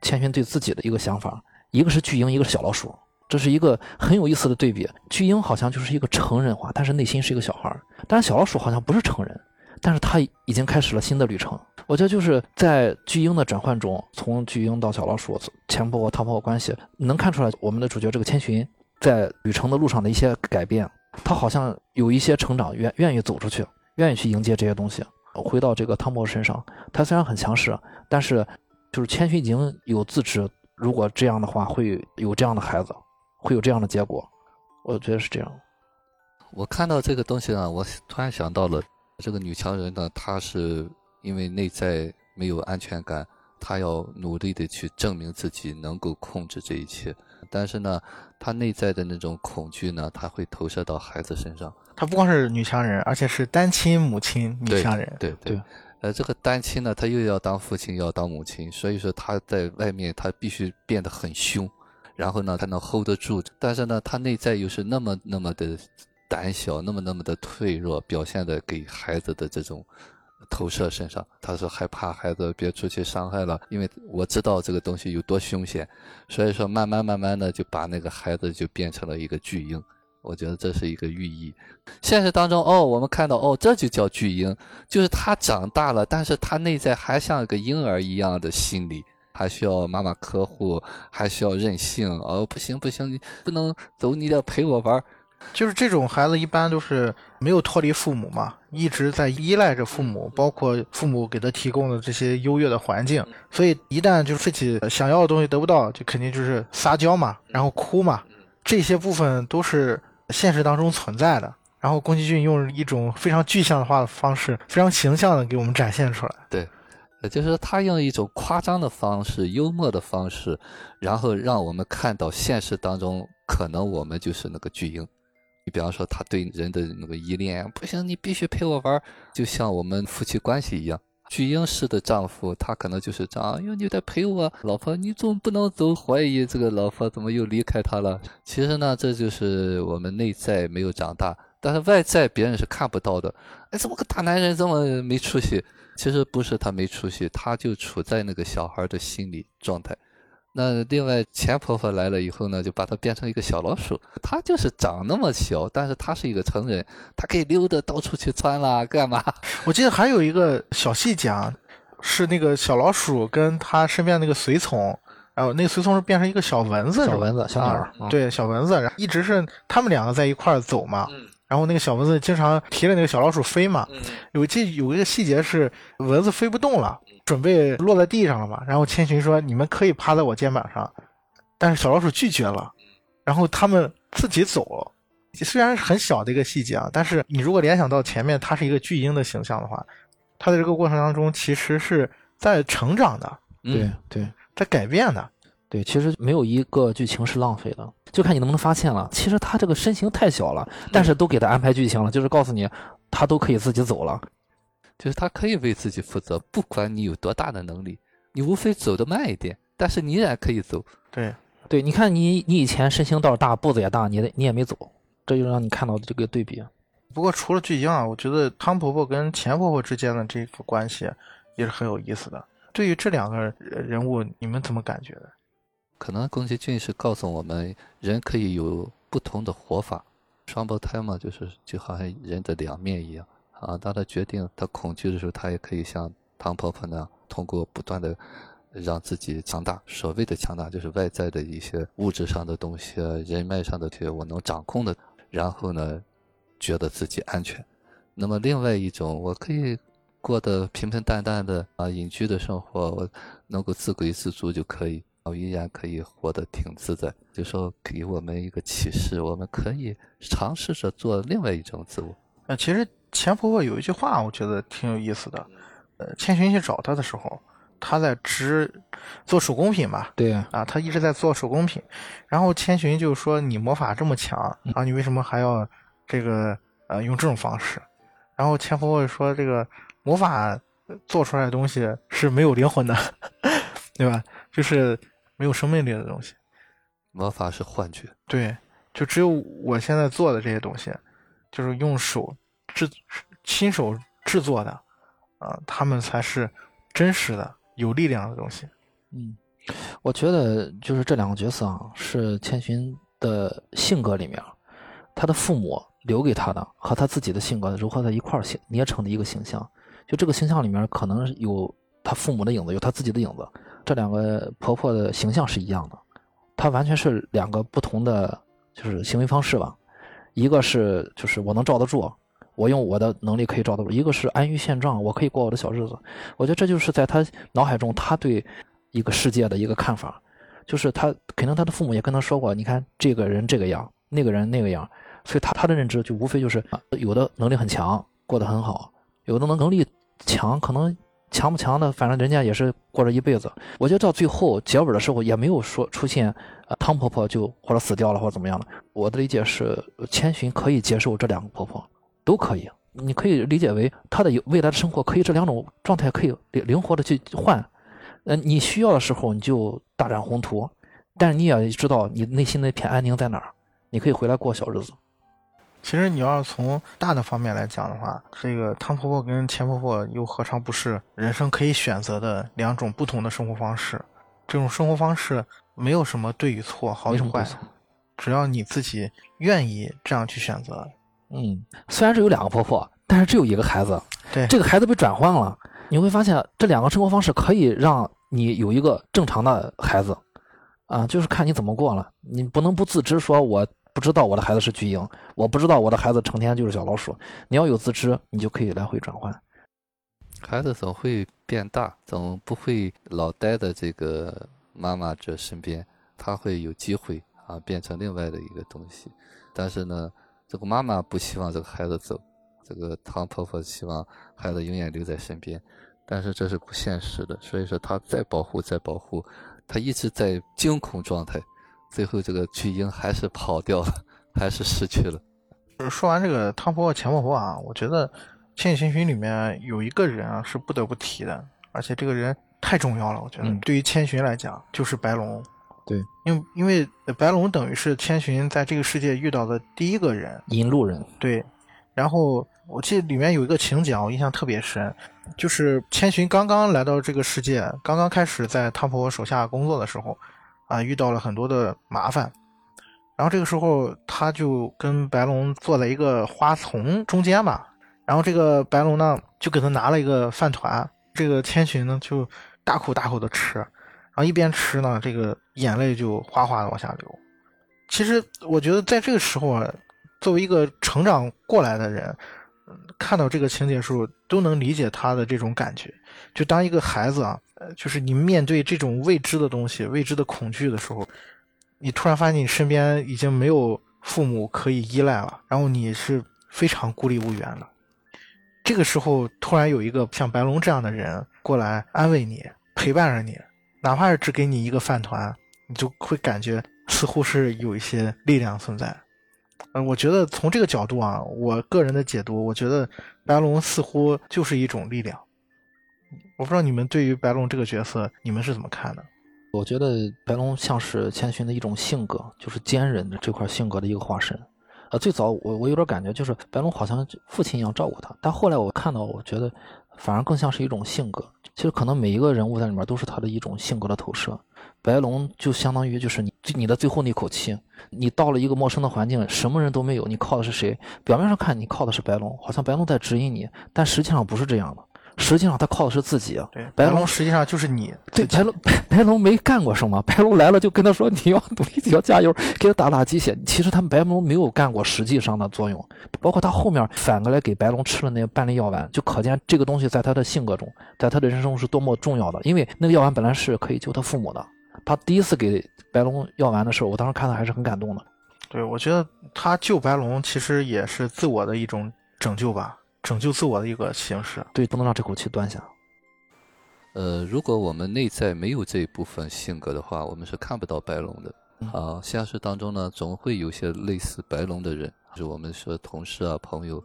千寻对自己的一个想法，一个是巨婴，一个是小老鼠。这是一个很有意思的对比。巨婴好像就是一个成人化，但是内心是一个小孩儿；但是小老鼠好像不是成人，但是他已经开始了新的旅程。我觉得就是在巨婴的转换中，从巨婴到小老鼠，前婆婆、汤婆婆关系，能看出来我们的主角这个千寻在旅程的路上的一些改变。他好像有一些成长，愿愿意走出去，愿意去迎接这些东西。回到这个汤姆身上，他虽然很强势，但是就是千寻已经有自知，如果这样的话，会有这样的孩子。会有这样的结果，我觉得是这样。我看到这个东西呢，我突然想到了这个女强人呢，她是因为内在没有安全感，她要努力的去证明自己能够控制这一切。但是呢，她内在的那种恐惧呢，她会投射到孩子身上。她不光是女强人，而且是单亲母亲女强人。对对。呃，这个单亲呢，她又要当父亲，又要当母亲，所以说她在外面她必须变得很凶。然后呢，他能 hold 得住，但是呢，他内在又是那么那么的胆小，那么那么的脆弱，表现的给孩子的这种投射身上。他说害怕孩子别出去伤害了，因为我知道这个东西有多凶险，所以说慢慢慢慢的就把那个孩子就变成了一个巨婴。我觉得这是一个寓意。现实当中，哦，我们看到，哦，这就叫巨婴，就是他长大了，但是他内在还像一个婴儿一样的心理。还需要妈妈呵护，还需要任性哦！不行不行，你不能走，你得陪我玩。就是这种孩子，一般都是没有脱离父母嘛，一直在依赖着父母，包括父母给他提供的这些优越的环境。所以一旦就是自己想要的东西得不到，就肯定就是撒娇嘛，然后哭嘛。这些部分都是现实当中存在的。然后宫崎骏用一种非常具象化的方式，非常形象的给我们展现出来。对。呃，就是他用一种夸张的方式、幽默的方式，然后让我们看到现实当中可能我们就是那个巨婴。你比方说，他对人的那个依恋，不行，你必须陪我玩，就像我们夫妻关系一样。巨婴式的丈夫，他可能就是这样，哟，你得陪我，老婆，你总不能总，怀疑这个老婆怎么又离开他了。其实呢，这就是我们内在没有长大，但是外在别人是看不到的。哎，怎么个大男人这么没出息？其实不是他没出息，他就处在那个小孩的心理状态。那另外钱婆婆来了以后呢，就把它变成一个小老鼠。它就是长那么小，但是它是一个成人，它可以溜达到处去窜啦，干嘛？我记得还有一个小细节啊，是那个小老鼠跟它身边那个随从，然后那个随从是变成一个小蚊子，小蚊子，小鸟，对，小蚊子，然后一直是他们两个在一块儿走嘛。然后那个小蚊子经常提着那个小老鼠飞嘛，有记有一个细节是蚊子飞不动了，准备落在地上了嘛。然后千寻说：“你们可以趴在我肩膀上。”但是小老鼠拒绝了，然后他们自己走了。虽然是很小的一个细节啊，但是你如果联想到前面它是一个巨婴的形象的话，它在这个过程当中其实是在成长的，对对，在改变的。对，其实没有一个剧情是浪费的，就看你能不能发现了。其实他这个身形太小了，但是都给他安排剧情了，就是告诉你，他都可以自己走了，就是他可以为自己负责，不管你有多大的能力，你无非走得慢一点，但是你依然可以走。对，对，你看你你以前身形倒是大，步子也大，你你也没走，这就让你看到这个对比。不过除了巨婴啊，我觉得汤婆婆跟钱婆婆之间的这个关系也是很有意思的。对于这两个人物，你们怎么感觉的？可能宫崎骏是告诉我们，人可以有不同的活法。双胞胎嘛，就是就好像人的两面一样啊。当他决定他恐惧的时候，他也可以像汤婆婆那样，通过不断的让自己强大。所谓的强大，就是外在的一些物质上的东西，人脉上的这些我能掌控的。然后呢，觉得自己安全。那么另外一种，我可以过得平平淡淡的啊，隐居的生活，我能够自给自足就可以，我依然可以活得挺自在。就说给我们一个启示，我们可以尝试着做另外一种自我。那，其实钱婆婆有一句话，我觉得挺有意思的。呃，千寻去找她的时候，她在织做手工品吧？对啊，她一直在做手工品。然后千寻就说：“你魔法这么强啊，你为什么还要这个呃用这种方式？”然后钱婆婆说：“这个魔法做出来的东西是没有灵魂的，对吧？就是没有生命力的东西。魔法是幻觉，对，就只有我现在做的这些东西，就是用手制、亲手制作的，啊，他们才是真实的、有力量的东西。嗯，我觉得就是这两个角色啊，是千寻的性格里面，他的父母留给他的和他自己的性格融合在一块儿形捏成的一个形象。就这个形象里面，可能有他父母的影子，有他自己的影子。这两个婆婆的形象是一样的，她完全是两个不同的就是行为方式吧。一个是就是我能罩得住，我用我的能力可以找到；一个是安于现状，我可以过我的小日子。我觉得这就是在他脑海中，他对一个世界的一个看法，就是他肯定他的父母也跟他说过，你看这个人这个样，那个人那个样，所以他他的认知就无非就是有的能力很强，过得很好；有的能能力强，可能强不强的，反正人家也是过着一辈子。我觉得到最后结尾的时候，也没有说出现呃汤婆婆就或者死掉了或者怎么样的。我的理解是，千寻可以接受这两个婆婆，都可以。你可以理解为他的未来的生活可以这两种状态可以灵灵活的去换。呃，你需要的时候你就大展宏图，但是你也知道你内心那片安宁在哪儿，你可以回来过小日子。其实你要是从大的方面来讲的话，这个汤婆婆跟钱婆婆又何尝不是人生可以选择的两种不同的生活方式？这种生活方式没有什么对与错、好与坏，只要你自己愿意这样去选择。嗯，虽然是有两个婆婆，但是只有一个孩子。对，这个孩子被转换了，你会发现这两个生活方式可以让你有一个正常的孩子，啊，就是看你怎么过了。你不能不自知，说我不知道我的孩子是巨婴，我不知道我的孩子成天就是小老鼠。你要有自知，你就可以来回转换。孩子总会变大，总不会老待在这个妈妈这身边，他会有机会啊变成另外的一个东西。但是呢，这个妈妈不希望这个孩子走，这个汤婆婆希望孩子永远留在身边，但是这是不现实的，所以说她再保护再保护，她一直在惊恐状态，最后这个巨婴还是跑掉了，还是失去了。说完这个汤婆婆钱婆婆啊，我觉得《千与千寻》里面有一个人啊是不得不提的，而且这个人太重要了，我觉得、嗯对于千寻来讲就是白龙。对，因为因为白龙等于是千寻在这个世界遇到的第一个人，引路人，对。然后我记得里面有一个情节啊，我印象特别深，就是千寻刚刚来到这个世界，刚刚开始在汤婆婆手下工作的时候，啊，遇到了很多的麻烦。然后这个时候，他就跟白龙坐在一个花丛中间吧。然后这个白龙呢，就给他拿了一个饭团，这个千寻呢就大口大口的吃，然然后一边吃呢，这个眼泪就哗哗的往下流。其实我觉得在这个时候啊，作为一个成长过来的人，看到这个情节的时候，都能理解他的这种感觉。就当一个孩子啊，呃，就是你面对这种未知的东西、未知的恐惧的时候，你突然发现你身边已经没有父母可以依赖了，然后你是非常孤立无援的。这个时候，突然有一个像白龙这样的人过来安慰你、陪伴着你，哪怕是只给你一个饭团，你就会感觉似乎是有一些力量存在。呃，我觉得从这个角度啊，我个人的解读，我觉得白龙似乎就是一种力量。我不知道你们对于白龙这个角色，你们是怎么看的？我觉得白龙像是千寻的一种性格，就是坚韧的这块性格的一个化身。呃，最早我我有点感觉，就是白龙好像父亲一样照顾他，但后来我看到，我觉得反而更像是一种性格。其实可能每一个人物在里面都是他的一种性格的投射。白龙就相当于就是你你的最后那口气，你到了一个陌生的环境，什么人都没有，你靠的是谁？表面上看你靠的是白龙，好像白龙在指引你，但实际上不是这样的。实际上他靠的是自己。对，白龙实际上就是你对，白龙白 白龙没干过什么，白龙来了就跟他说你要努力，你要加油，给他打打鸡血。其实他们白龙没有干过实际上的作用，包括他后面反过来给白龙吃了那个半粒药丸，就可见这个东西在他的性格中，在他的人生中是多么重要的。因为那个药丸本来是可以救他父母的，他第一次给白龙药丸的时候，我当时看的还是很感动的。对，我觉得他救白龙其实也是自我的一种拯救吧，拯救自我的一个形式。对，不能让这口气断下。呃，如果我们内在没有这一部分性格的话，我们是看不到白龙的。嗯啊，现实当中呢，总会有些类似白龙的人，就是我们说同事啊、朋友。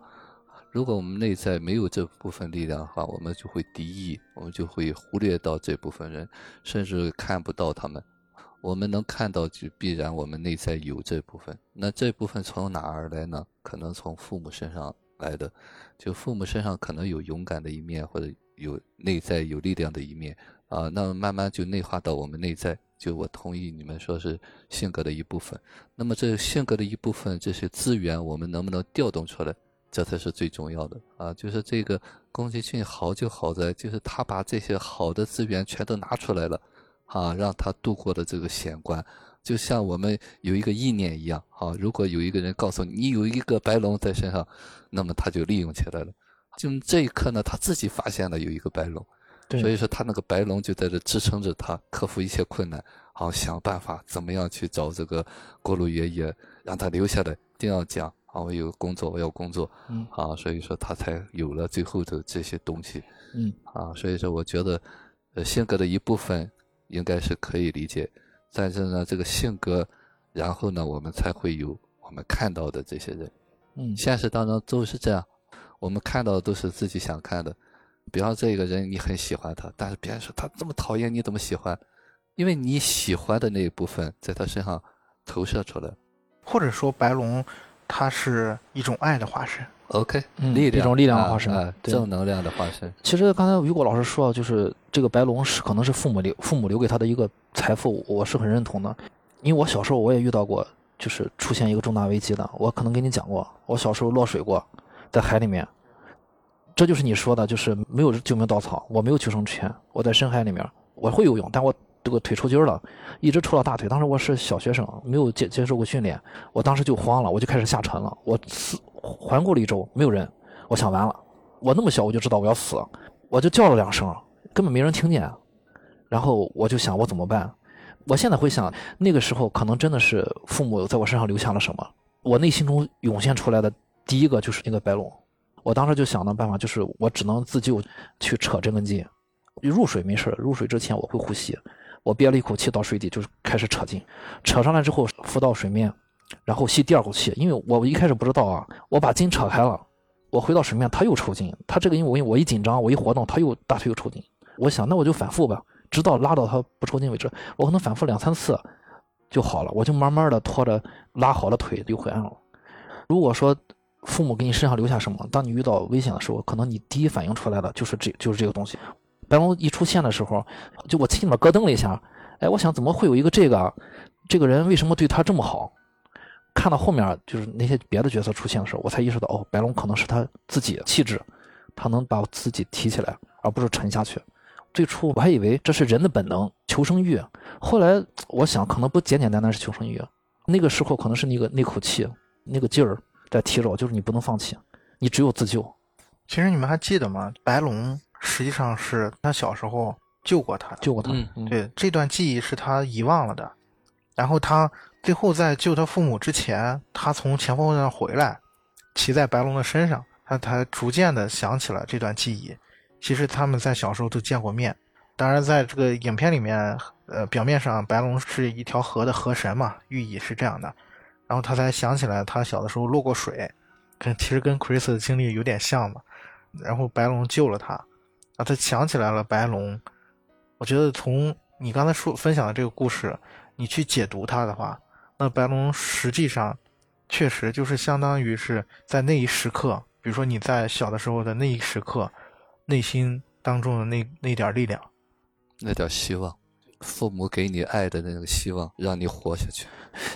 如果我们内在没有这部分力量的话，我们就会敌意，我们就会忽略到这部分人，甚至看不到他们。我们能看到，就必然我们内在有这部分。那这部分从哪儿来呢？可能从父母身上来的。就父母身上可能有勇敢的一面，或者有内在有力量的一面啊，那么慢慢就内化到我们内在。就我同意你们说是性格的一部分。那么这性格的一部分，这些资源我们能不能调动出来？这才是最重要的啊！就是这个宫崎骏好就好在，就是他把这些好的资源全都拿出来了。啊，让他度过的这个险关，就像我们有一个意念一样。啊，如果有一个人告诉你，你有一个白龙在身上，那么他就利用起来了。就这一刻呢，他自己发现了有一个白龙，对所以说他那个白龙就在这支撑着他，克服一切困难，好想办法怎么样去找这个锅炉爷爷，让他留下来，一定要讲啊，我有工作，我要工作。嗯啊，所以说他才有了最后的这些东西。嗯啊，所以说我觉得，呃，性格的一部分应该是可以理解，但是呢，这个性格，然后呢，我们才会有我们看到的这些人。嗯现实当中都是这样，我们看到的都是自己想看的。比方这个人你很喜欢他，但是别人说他这么讨厌，你怎么喜欢？因为你喜欢的那一部分在他身上投射出来。或者说白龙，他是一种爱的化身。OK，嗯力量，一种力量的啊化身正能量的化身。其实刚才雨果老师说，就是这个白龙是可能是父母留父母留给他的一个财富，我是很认同的。因为我小时候我也遇到过，就是出现一个重大危机的，我可能跟你讲过，我小时候落水过，在海里面。这就是你说的，就是没有救命稻草，我没有救生圈，我在深海里面，我会游泳，但我这个腿抽筋儿了，一直抽到大腿。当时我是小学生，没有接接受过训练，我当时就慌了，我就开始下沉了。我四环顾了一周，没有人，我想完了，我那么小我就知道我要死，我就叫了两声，根本没人听见。然后我就想我怎么办？我现在回想，那个时候可能真的是父母在我身上留下了什么。我内心中涌现出来的第一个就是那个白龙。我当时就想的办法就是，我只能自救，去扯这根筋。入水没事入水之前我会呼吸，我憋了一口气到水底，就是开始扯筋，扯上来之后浮到水面，然后吸第二口气。因为我一开始不知道啊，我把筋扯开了，我回到水面，他又抽筋。他这个因为我一紧张，我一活动，他又大腿又抽筋。我想那我就反复吧，直到拉到他不抽筋为止。我可能反复两三次就好了，我就慢慢的拖着拉好了腿就回岸了。如果说父母给你身上留下什么，当你遇到危险的时候，可能你第一反应出来的就是这就是这个东西。白龙一出现的时候，就我心里面咯噔了一下，哎，我想怎么会有一个这个这个人为什么对他这么好？看到后面就是那些别的角色出现的时候，我才意识到，哦，白龙可能是他自己的气质，他能把自己提起来，而不是沉下去。最初我还以为这是人的本能，求生欲。后来我想，可能不简简单单是求生欲，那个时候可能是那个那口气，那个劲儿在提着我，就是你不能放弃，你只有自救。其实你们还记得吗？白龙实际上是他小时候救过他的，救过他。对这段记忆是他遗忘了的。然后他最后在救他父母之前，他从前方上回来，骑在白龙的身上，他才逐渐的想起了这段记忆。其实他们在小时候都见过面，当然在这个影片里面，呃，表面上白龙是一条河的河神嘛，寓意是这样的。然后他才想起来，他小的时候落过水，跟其实跟 Chris 的经历有点像嘛。然后白龙救了他，啊，他想起来了白龙。我觉得从你刚才说分享的这个故事，你去解读它的话，那白龙实际上确实就是相当于是在那一时刻，比如说你在小的时候的那一时刻，内心当中的那那点力量。那点希望，父母给你爱的那个希望，让你活下去。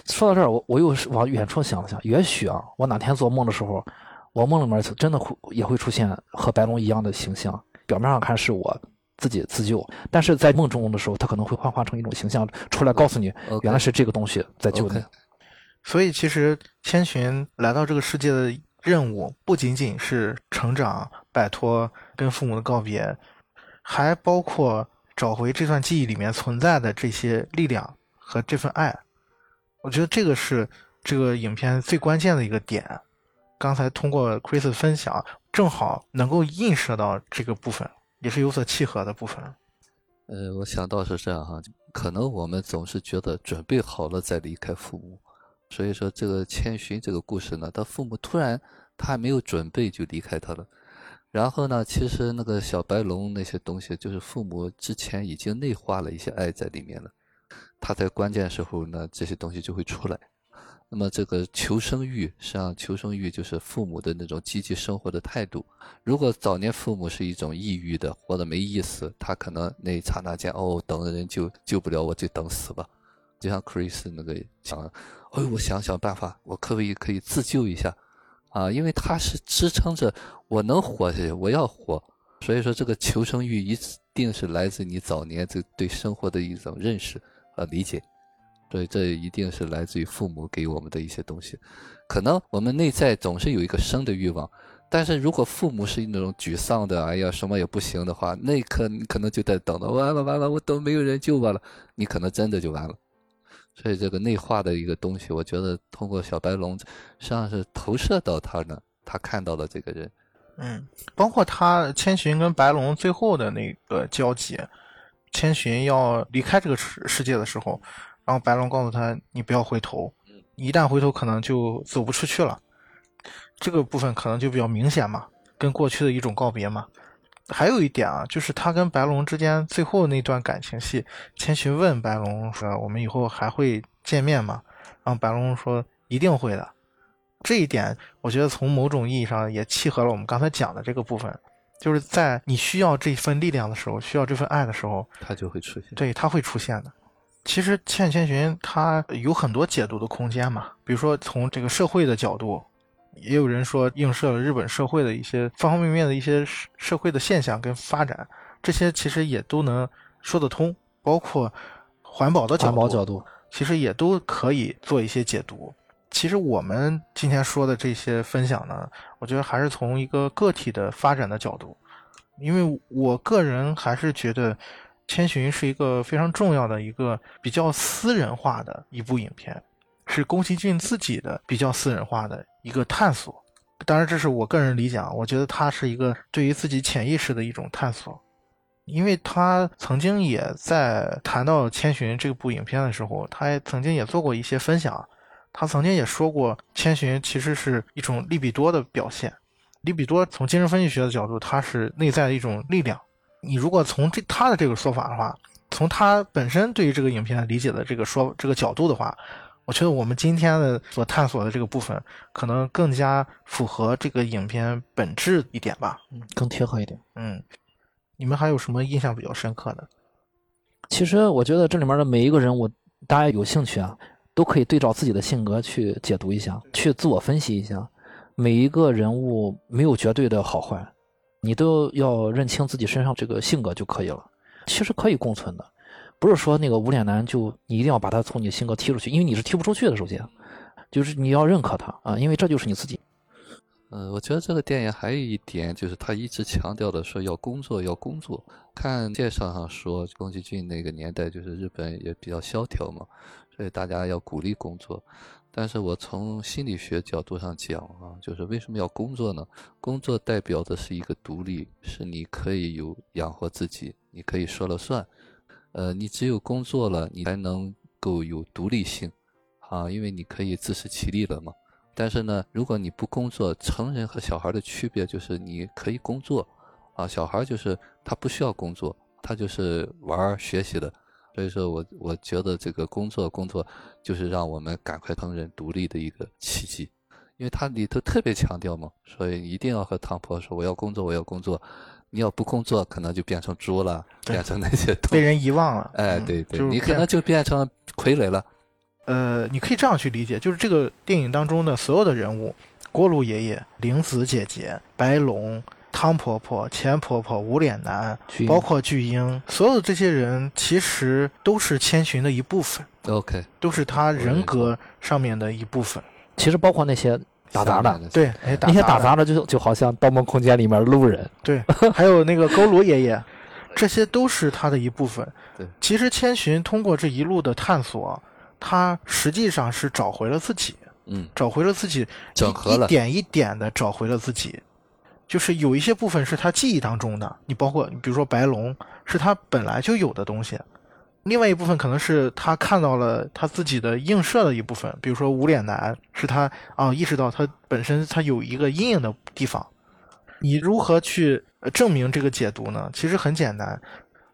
说到这儿，我我又是往远处想了想，也许啊，我哪天做梦的时候，我梦里面真的会也会出现和白龙一样的形象，表面上看是我自己自救，但是在梦中的时候，他可能会幻化成一种形象出来，告诉你原来是这个东西在救你。所以其实千寻来到这个世界的任务不仅仅是成长、摆脱跟父母的告别，还包括找回这段记忆里面存在的这些力量和这份爱。我觉得这个是这个影片最关键的一个点。刚才通过 Chris 分享，正好能够映射到这个部分，也是有所契合的部分。呃，我想到是这样哈，可能我们总是觉得准备好了再离开父母，所以说这个千寻这个故事呢，他父母突然他还没有准备就离开他了，然后呢，其实那个小白龙那些东西，就是父母之前已经内化了一些爱在里面了，他在关键时候呢，这些东西就会出来。那么这个求生欲，实际上求生欲就是父母的那种积极生活的态度。如果早年父母是一种抑郁的，活得没意思，他可能那一刹那间，哦，等的人救救不了我，就等死吧。就像 Chris 那个想，哎，我想想办法，我可不可以可以自救一下啊？因为他是支撑着我能活下去，我要活。所以说，这个求生欲一定是来自你早年这对生活的一种认识和理解。所以这一定是来自于父母给我们的一些东西。可能我们内在总是有一个生的欲望，但是如果父母是那种沮丧的，哎呀什么也不行的话，那一刻你可能就在等着，完了完了，我都没有人救我了，你可能真的就完了。所以这个内化的一个东西，我觉得通过小白龙，实际上是投射到他呢，他看到了这个人。嗯，包括他千寻跟白龙最后的那个交集，千寻要离开这个世世界的时候，然后白龙告诉他：“你不要回头，一旦回头可能就走不出去了。”这个部分可能就比较明显嘛，跟过去的一种告别嘛。还有一点啊，就是他跟白龙之间最后那段感情戏，千寻问白龙说：“我们以后还会见面吗？”然后白龙说：“一定会的。”这一点，我觉得从某种意义上也契合了我们刚才讲的这个部分，就是在你需要这份力量的时候，需要这份爱的时候，他就会出现。对，他会出现的。其实《千与千寻》它有很多解读的空间嘛，比如说从这个社会的角度，也有人说映射了日本社会的一些方方面面的一些社社会的现象跟发展，这些其实也都能说得通。包括环保的角环，保角度，其实也都可以做一些解读。其实我们今天说的这些分享呢，我觉得还是从一个个体的发展的角度，因为我个人还是觉得《千寻》是一个非常重要的一个比较私人化的一部影片，是宫崎骏自己的比较私人化的一个探索。当然，这是我个人理解啊，我觉得它是一个对于自己潜意识的一种探索。因为他曾经也在谈到《千寻》这部影片的时候，他也曾经也做过一些分享。他曾经也说过，《千寻》其实是一种利比多的表现。利比多从精神分析学的角度，它是内在的一种力量。你如果从这他的这个说法的话，从他本身对于这个影片理解的这个说这个角度的话，我觉得我们今天的所探索的这个部分，可能更加符合这个影片本质一点吧。嗯，更贴合一点。嗯，你们还有什么印象比较深刻的？其实我觉得这里面的每一个人物，大家有兴趣啊，都可以对照自己的性格去解读一下，去自我分析一下。每一个人物没有绝对的好坏，你都要认清自己身上这个性格就可以了。其实可以共存的，不是说那个无脸男就你一定要把他从你性格踢出去，因为你是踢不出去的。首先，就是你要认可他啊，因为这就是你自己。呃，我觉得这个电影还有一点就是他一直强调的说要工作要工作。看介绍上说，宫崎骏那个年代就是日本也比较萧条嘛，所以大家要鼓励工作。但是我从心理学角度上讲啊，就是为什么要工作呢？工作代表的是一个独立，是你可以有养活自己，你可以说了算。呃，你只有工作了，你才能够有独立性啊，因为你可以自食其力了嘛。但是呢，如果你不工作，成人和小孩的区别就是你可以工作，啊，小孩就是他不需要工作，他就是玩学习的。所以说我我觉得这个工作工作就是让我们赶快成人独立的一个契机，因为它里头特别强调嘛，所以一定要和汤婆说我要工作我要工作，你要不工作可能就变成猪了，变成那些被人遗忘了。哎，嗯对对，你可能就变成傀儡了。呃，你可以这样去理解，就是这个电影当中的所有的人物，锅炉爷爷、玲子姐姐、白龙、汤婆婆、钱婆婆、无脸男，包括巨婴，所有的这些人其实都是千寻的一部分，OK，都是他人格上面的一部分。其实包括那些打杂的，对，那些打杂的打杂的就就好像《盗梦空间》里面的路人，对，还有那个佝偻爷爷，这些都是他的一部分。对，其实千寻通过这一路的探索，他实际上是找回了自己，嗯，找回了自己，整合了一点一点的找回了自己。就是有一些部分是他记忆当中的，你包括你比如说白龙是他本来就有的东西，另外一部分可能是他看到了他自己的映射的一部分，比如说无脸男是他啊意识到他本身他有一个阴影的地方，你如何去呃证明这个解读呢？其实很简单，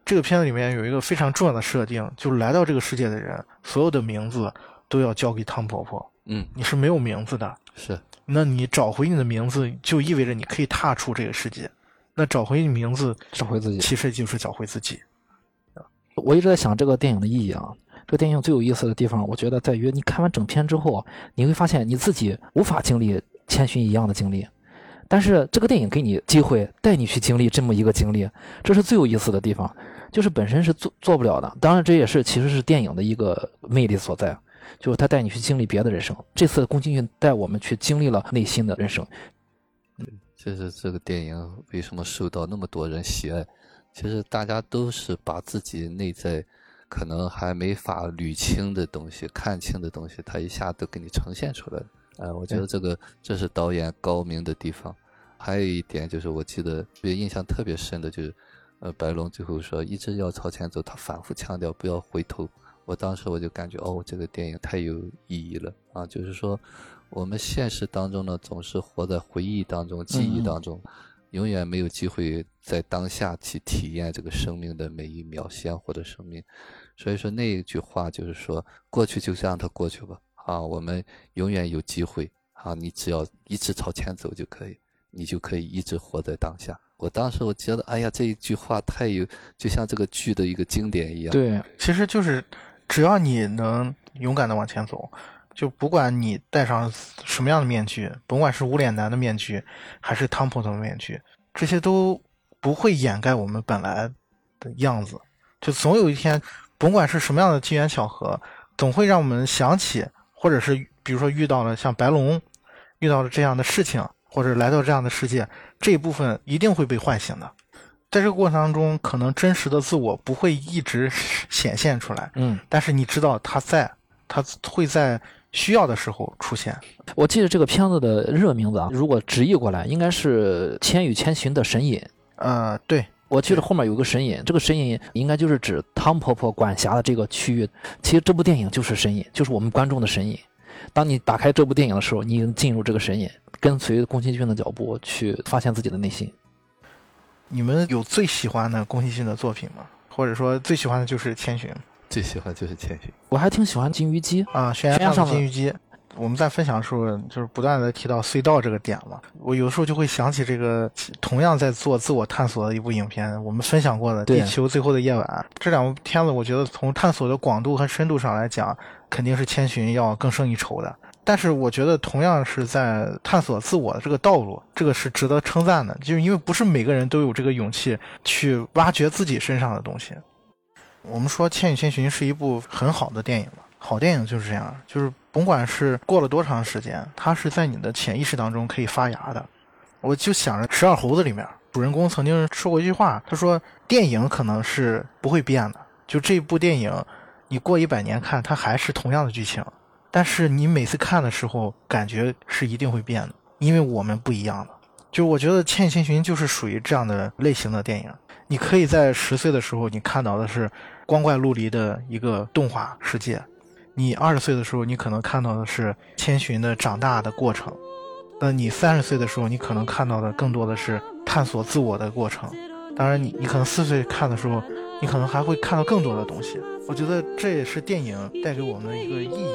这个片子里面有一个非常重要的设定，就是来到这个世界的人，所有的名字都要交给汤婆婆，嗯，你是没有名字的。是那你找回你的名字，就意味着你可以踏出这个世界。那找回你名字，找回自己。其实就是找回自己。我一直在想这个电影的意义啊。这个电影最有意思的地方，我觉得在于你看完整片之后，你会发现你自己无法经历千寻一样的经历，但是这个电影给你机会带你去经历这么一个经历，这是最有意思的地方。就是本身是做做不了的，当然这也是其实是电影的一个魅力所在，就是他带你去经历别的人生。这次宫崎骏带我们去经历了内心的人生，这是这个电影为什么受到那么多人喜爱？其实大家都是把自己内在可能还没法捋清的东西、看清的东西，他一下都给你呈现出来了。哎、我觉得这个这是导演高明的地方。还有一点就是，我记得别印象特别深的就是，呃，白龙最后说一直要朝前走，他反复强调不要回头。我当时我就感觉，哦，这个电影太有意义了啊！就是说，我们现实当中呢，总是活在回忆当中、记忆当中，永远没有机会在当下去体验这个生命的每一秒、鲜活的生命。所以说那一句话就是说，过去就让它过去吧，啊，我们永远有机会啊，你只要一直朝前走就可以，你就可以一直活在当下。我当时我觉得，哎呀，这一句话太有，就像这个剧的一个经典一样。对，其实就是，只要你能勇敢的往前走，就不管你戴上什么样的面具，甭管是无脸男的面具，还是汤普的面具，这些都不会掩盖我们本来的样子。就总有一天，甭管是什么样的机缘巧合，总会让我们想起，或者是比如说遇到了像白龙，遇到了这样的事情，或者来到这样的世界，这一部分一定会被唤醒的。在这个过程当中，可能真实的自我不会一直显现出来，嗯，但是你知道他在，他会在需要的时候出现。我记得这个片子的热名字啊，如果直译过来，应该是《千与千寻的神隐》。呃，对，我记得后面有个神隐，这个神隐应该就是指汤婆婆管辖的这个区域。其实这部电影就是神隐，就是我们观众的神隐。当你打开这部电影的时候，你已经进入这个神隐，跟随宫崎骏的脚步去发现自己的内心。你们有最喜欢的宫崎骏的作品吗？或者说最喜欢的就是《千寻》最喜欢就是千寻。我还挺喜欢金鱼姬，啊，悬崖上的金鱼姬。我们在分享的时候，就是不断的提到隧道这个点嘛。我有时候就会想起这个同样在做自我探索的一部影片，我们分享过的《地球最后的夜晚》。这两部片子，我觉得从探索的广度和深度上来讲，肯定是《千寻》要更胜一筹的。但是我觉得同样是在探索自我的这个道路，这个是值得称赞的，就是因为不是每个人都有这个勇气去挖掘自己身上的东西。我们说《千与千寻》是一部很好的电影嘛，好电影就是这样，就是甭管是过了多长时间，它是在你的潜意识当中可以发芽的。我就想着《十二猴子》里面，主人公曾经说过一句话，他说电影可能是不会变的，就这部电影，你过一百年看，它还是同样的剧情，但是你每次看的时候，感觉是一定会变的，因为我们不一样了。就我觉得《千与千寻》就是属于这样的类型的电影。你可以在十岁的时候，你看到的是光怪陆离的一个动画世界；你二十岁的时候，你可能看到的是千寻的长大的过程；那你三十岁的时候，你可能看到的更多的是探索自我的过程。当然你，你可能四岁看的时候，你可能还会看到更多的东西。我觉得这也是电影带给我们的一个意义，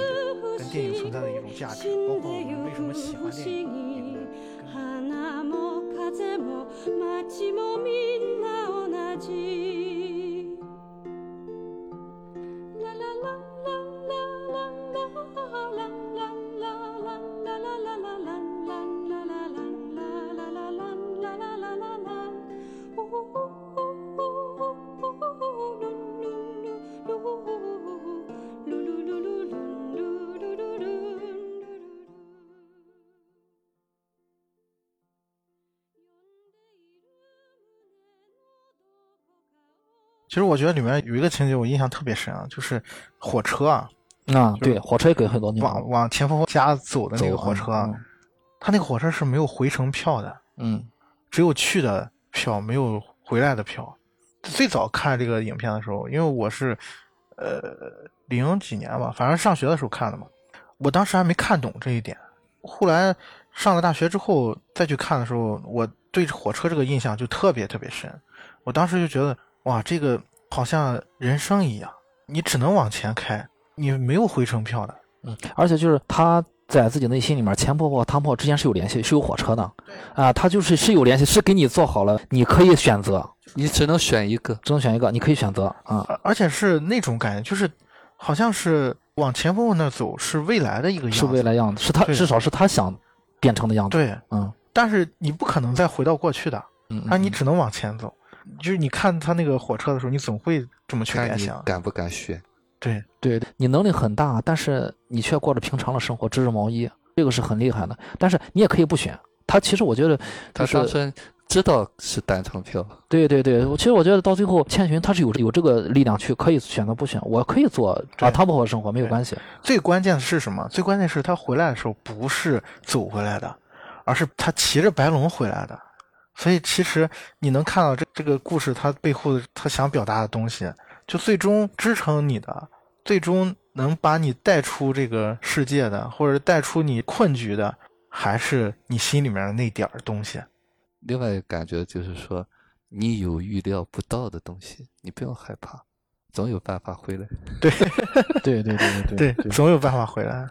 跟电影存在的一种价值，包括我们为什么喜欢电影一个根本。花も風も街もみんな同じ 实我觉得里面有一个情节我印象特别深啊，就是火车啊，啊，对，火车也给很多地往往钱婆婆家走的那个火车他那个火车是没有回程票的，嗯只有去的票，没有回来的票。最早看这个影片的时候，因为我是呃零几年吧，反正上学的时候看的嘛，我当时还没看懂这一点。后来上了大学之后再去看的时候，我对火车这个印象就特别特别深。我当时就觉得，哇，这个好像人生一样，你只能往前开，你没有回程票的。嗯，而且就是他在自己内心里面，钱婆婆和汤婆婆之间是有联系，是有火车的，啊，他就是是有联系，是给你做好了，你可以选择，你只能选一个。只能选一个，你可以选择啊，而而且是那种感觉，就是好像是往钱婆婆那走是未来的一个样子，是未来样子，是他至少是他想变成的样子，对，嗯但是你不可能再回到过去的，嗯，那你只能往前走。就是你看他那个火车的时候，你总会这么去联想。敢不敢选。对，对你能力很大，但是你却过着平常的生活，织着毛衣，这个是很厉害的。但是你也可以不选。他其实我觉得，他就是当时知道是单程票，对对对，我其实我觉得到最后，千寻他是有有这个力量去可以选择不选，我可以做啊对汤婆婆的生活没有关系。最关键的是什么？最关键是他回来的时候不是走回来的，而是他骑着白龙回来的。所以其实你能看到这这个故事它背后的他想表达的东西，就最终支撑你的，最终能把你带出这个世界的，或者带出你困局的，还是你心里面的那点儿东西。另外一个感觉就是说，你有预料不到的东西，你不要害怕，总有办法回来。对 对对对对对，总有办法回来。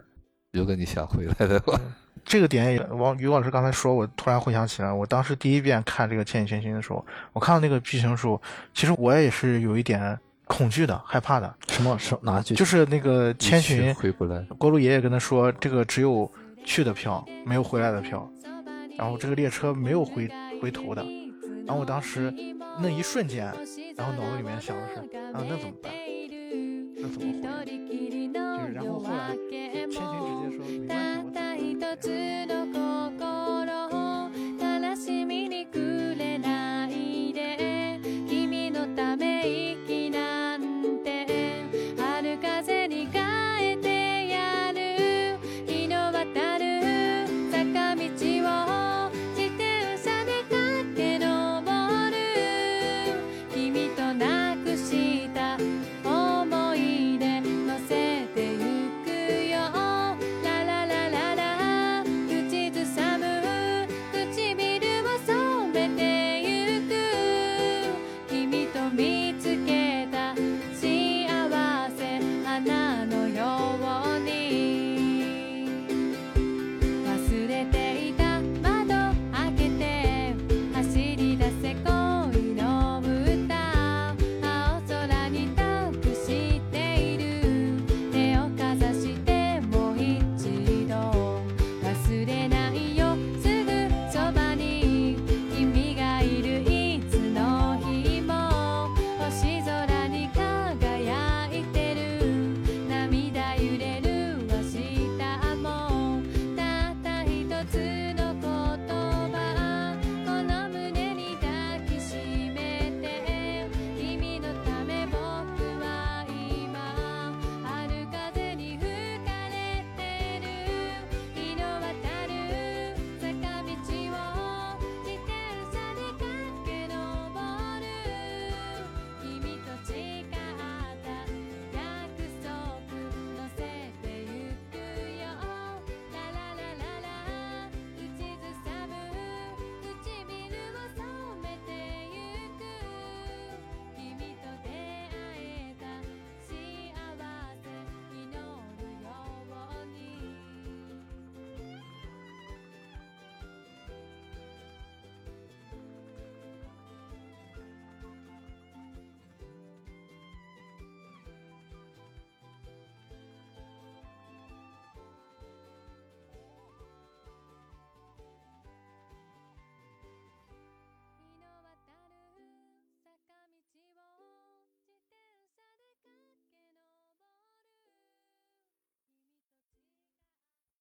如果你想回来的话，这个点也，王于老师刚才说，我突然回想起来，我当时第一遍看这个《千与千寻》的时候，我看到那个剧情的时候，其实我也是有一点恐惧的、害怕的。什么什哪句？就是那个千寻，回不来。锅炉爷爷跟他说，这个只有去的票，没有回来的票，然后这个列车没有回回头的。然后我当时那一瞬间，然后脑子里面想的是，啊，那怎么办？那怎么回？就是然后后来千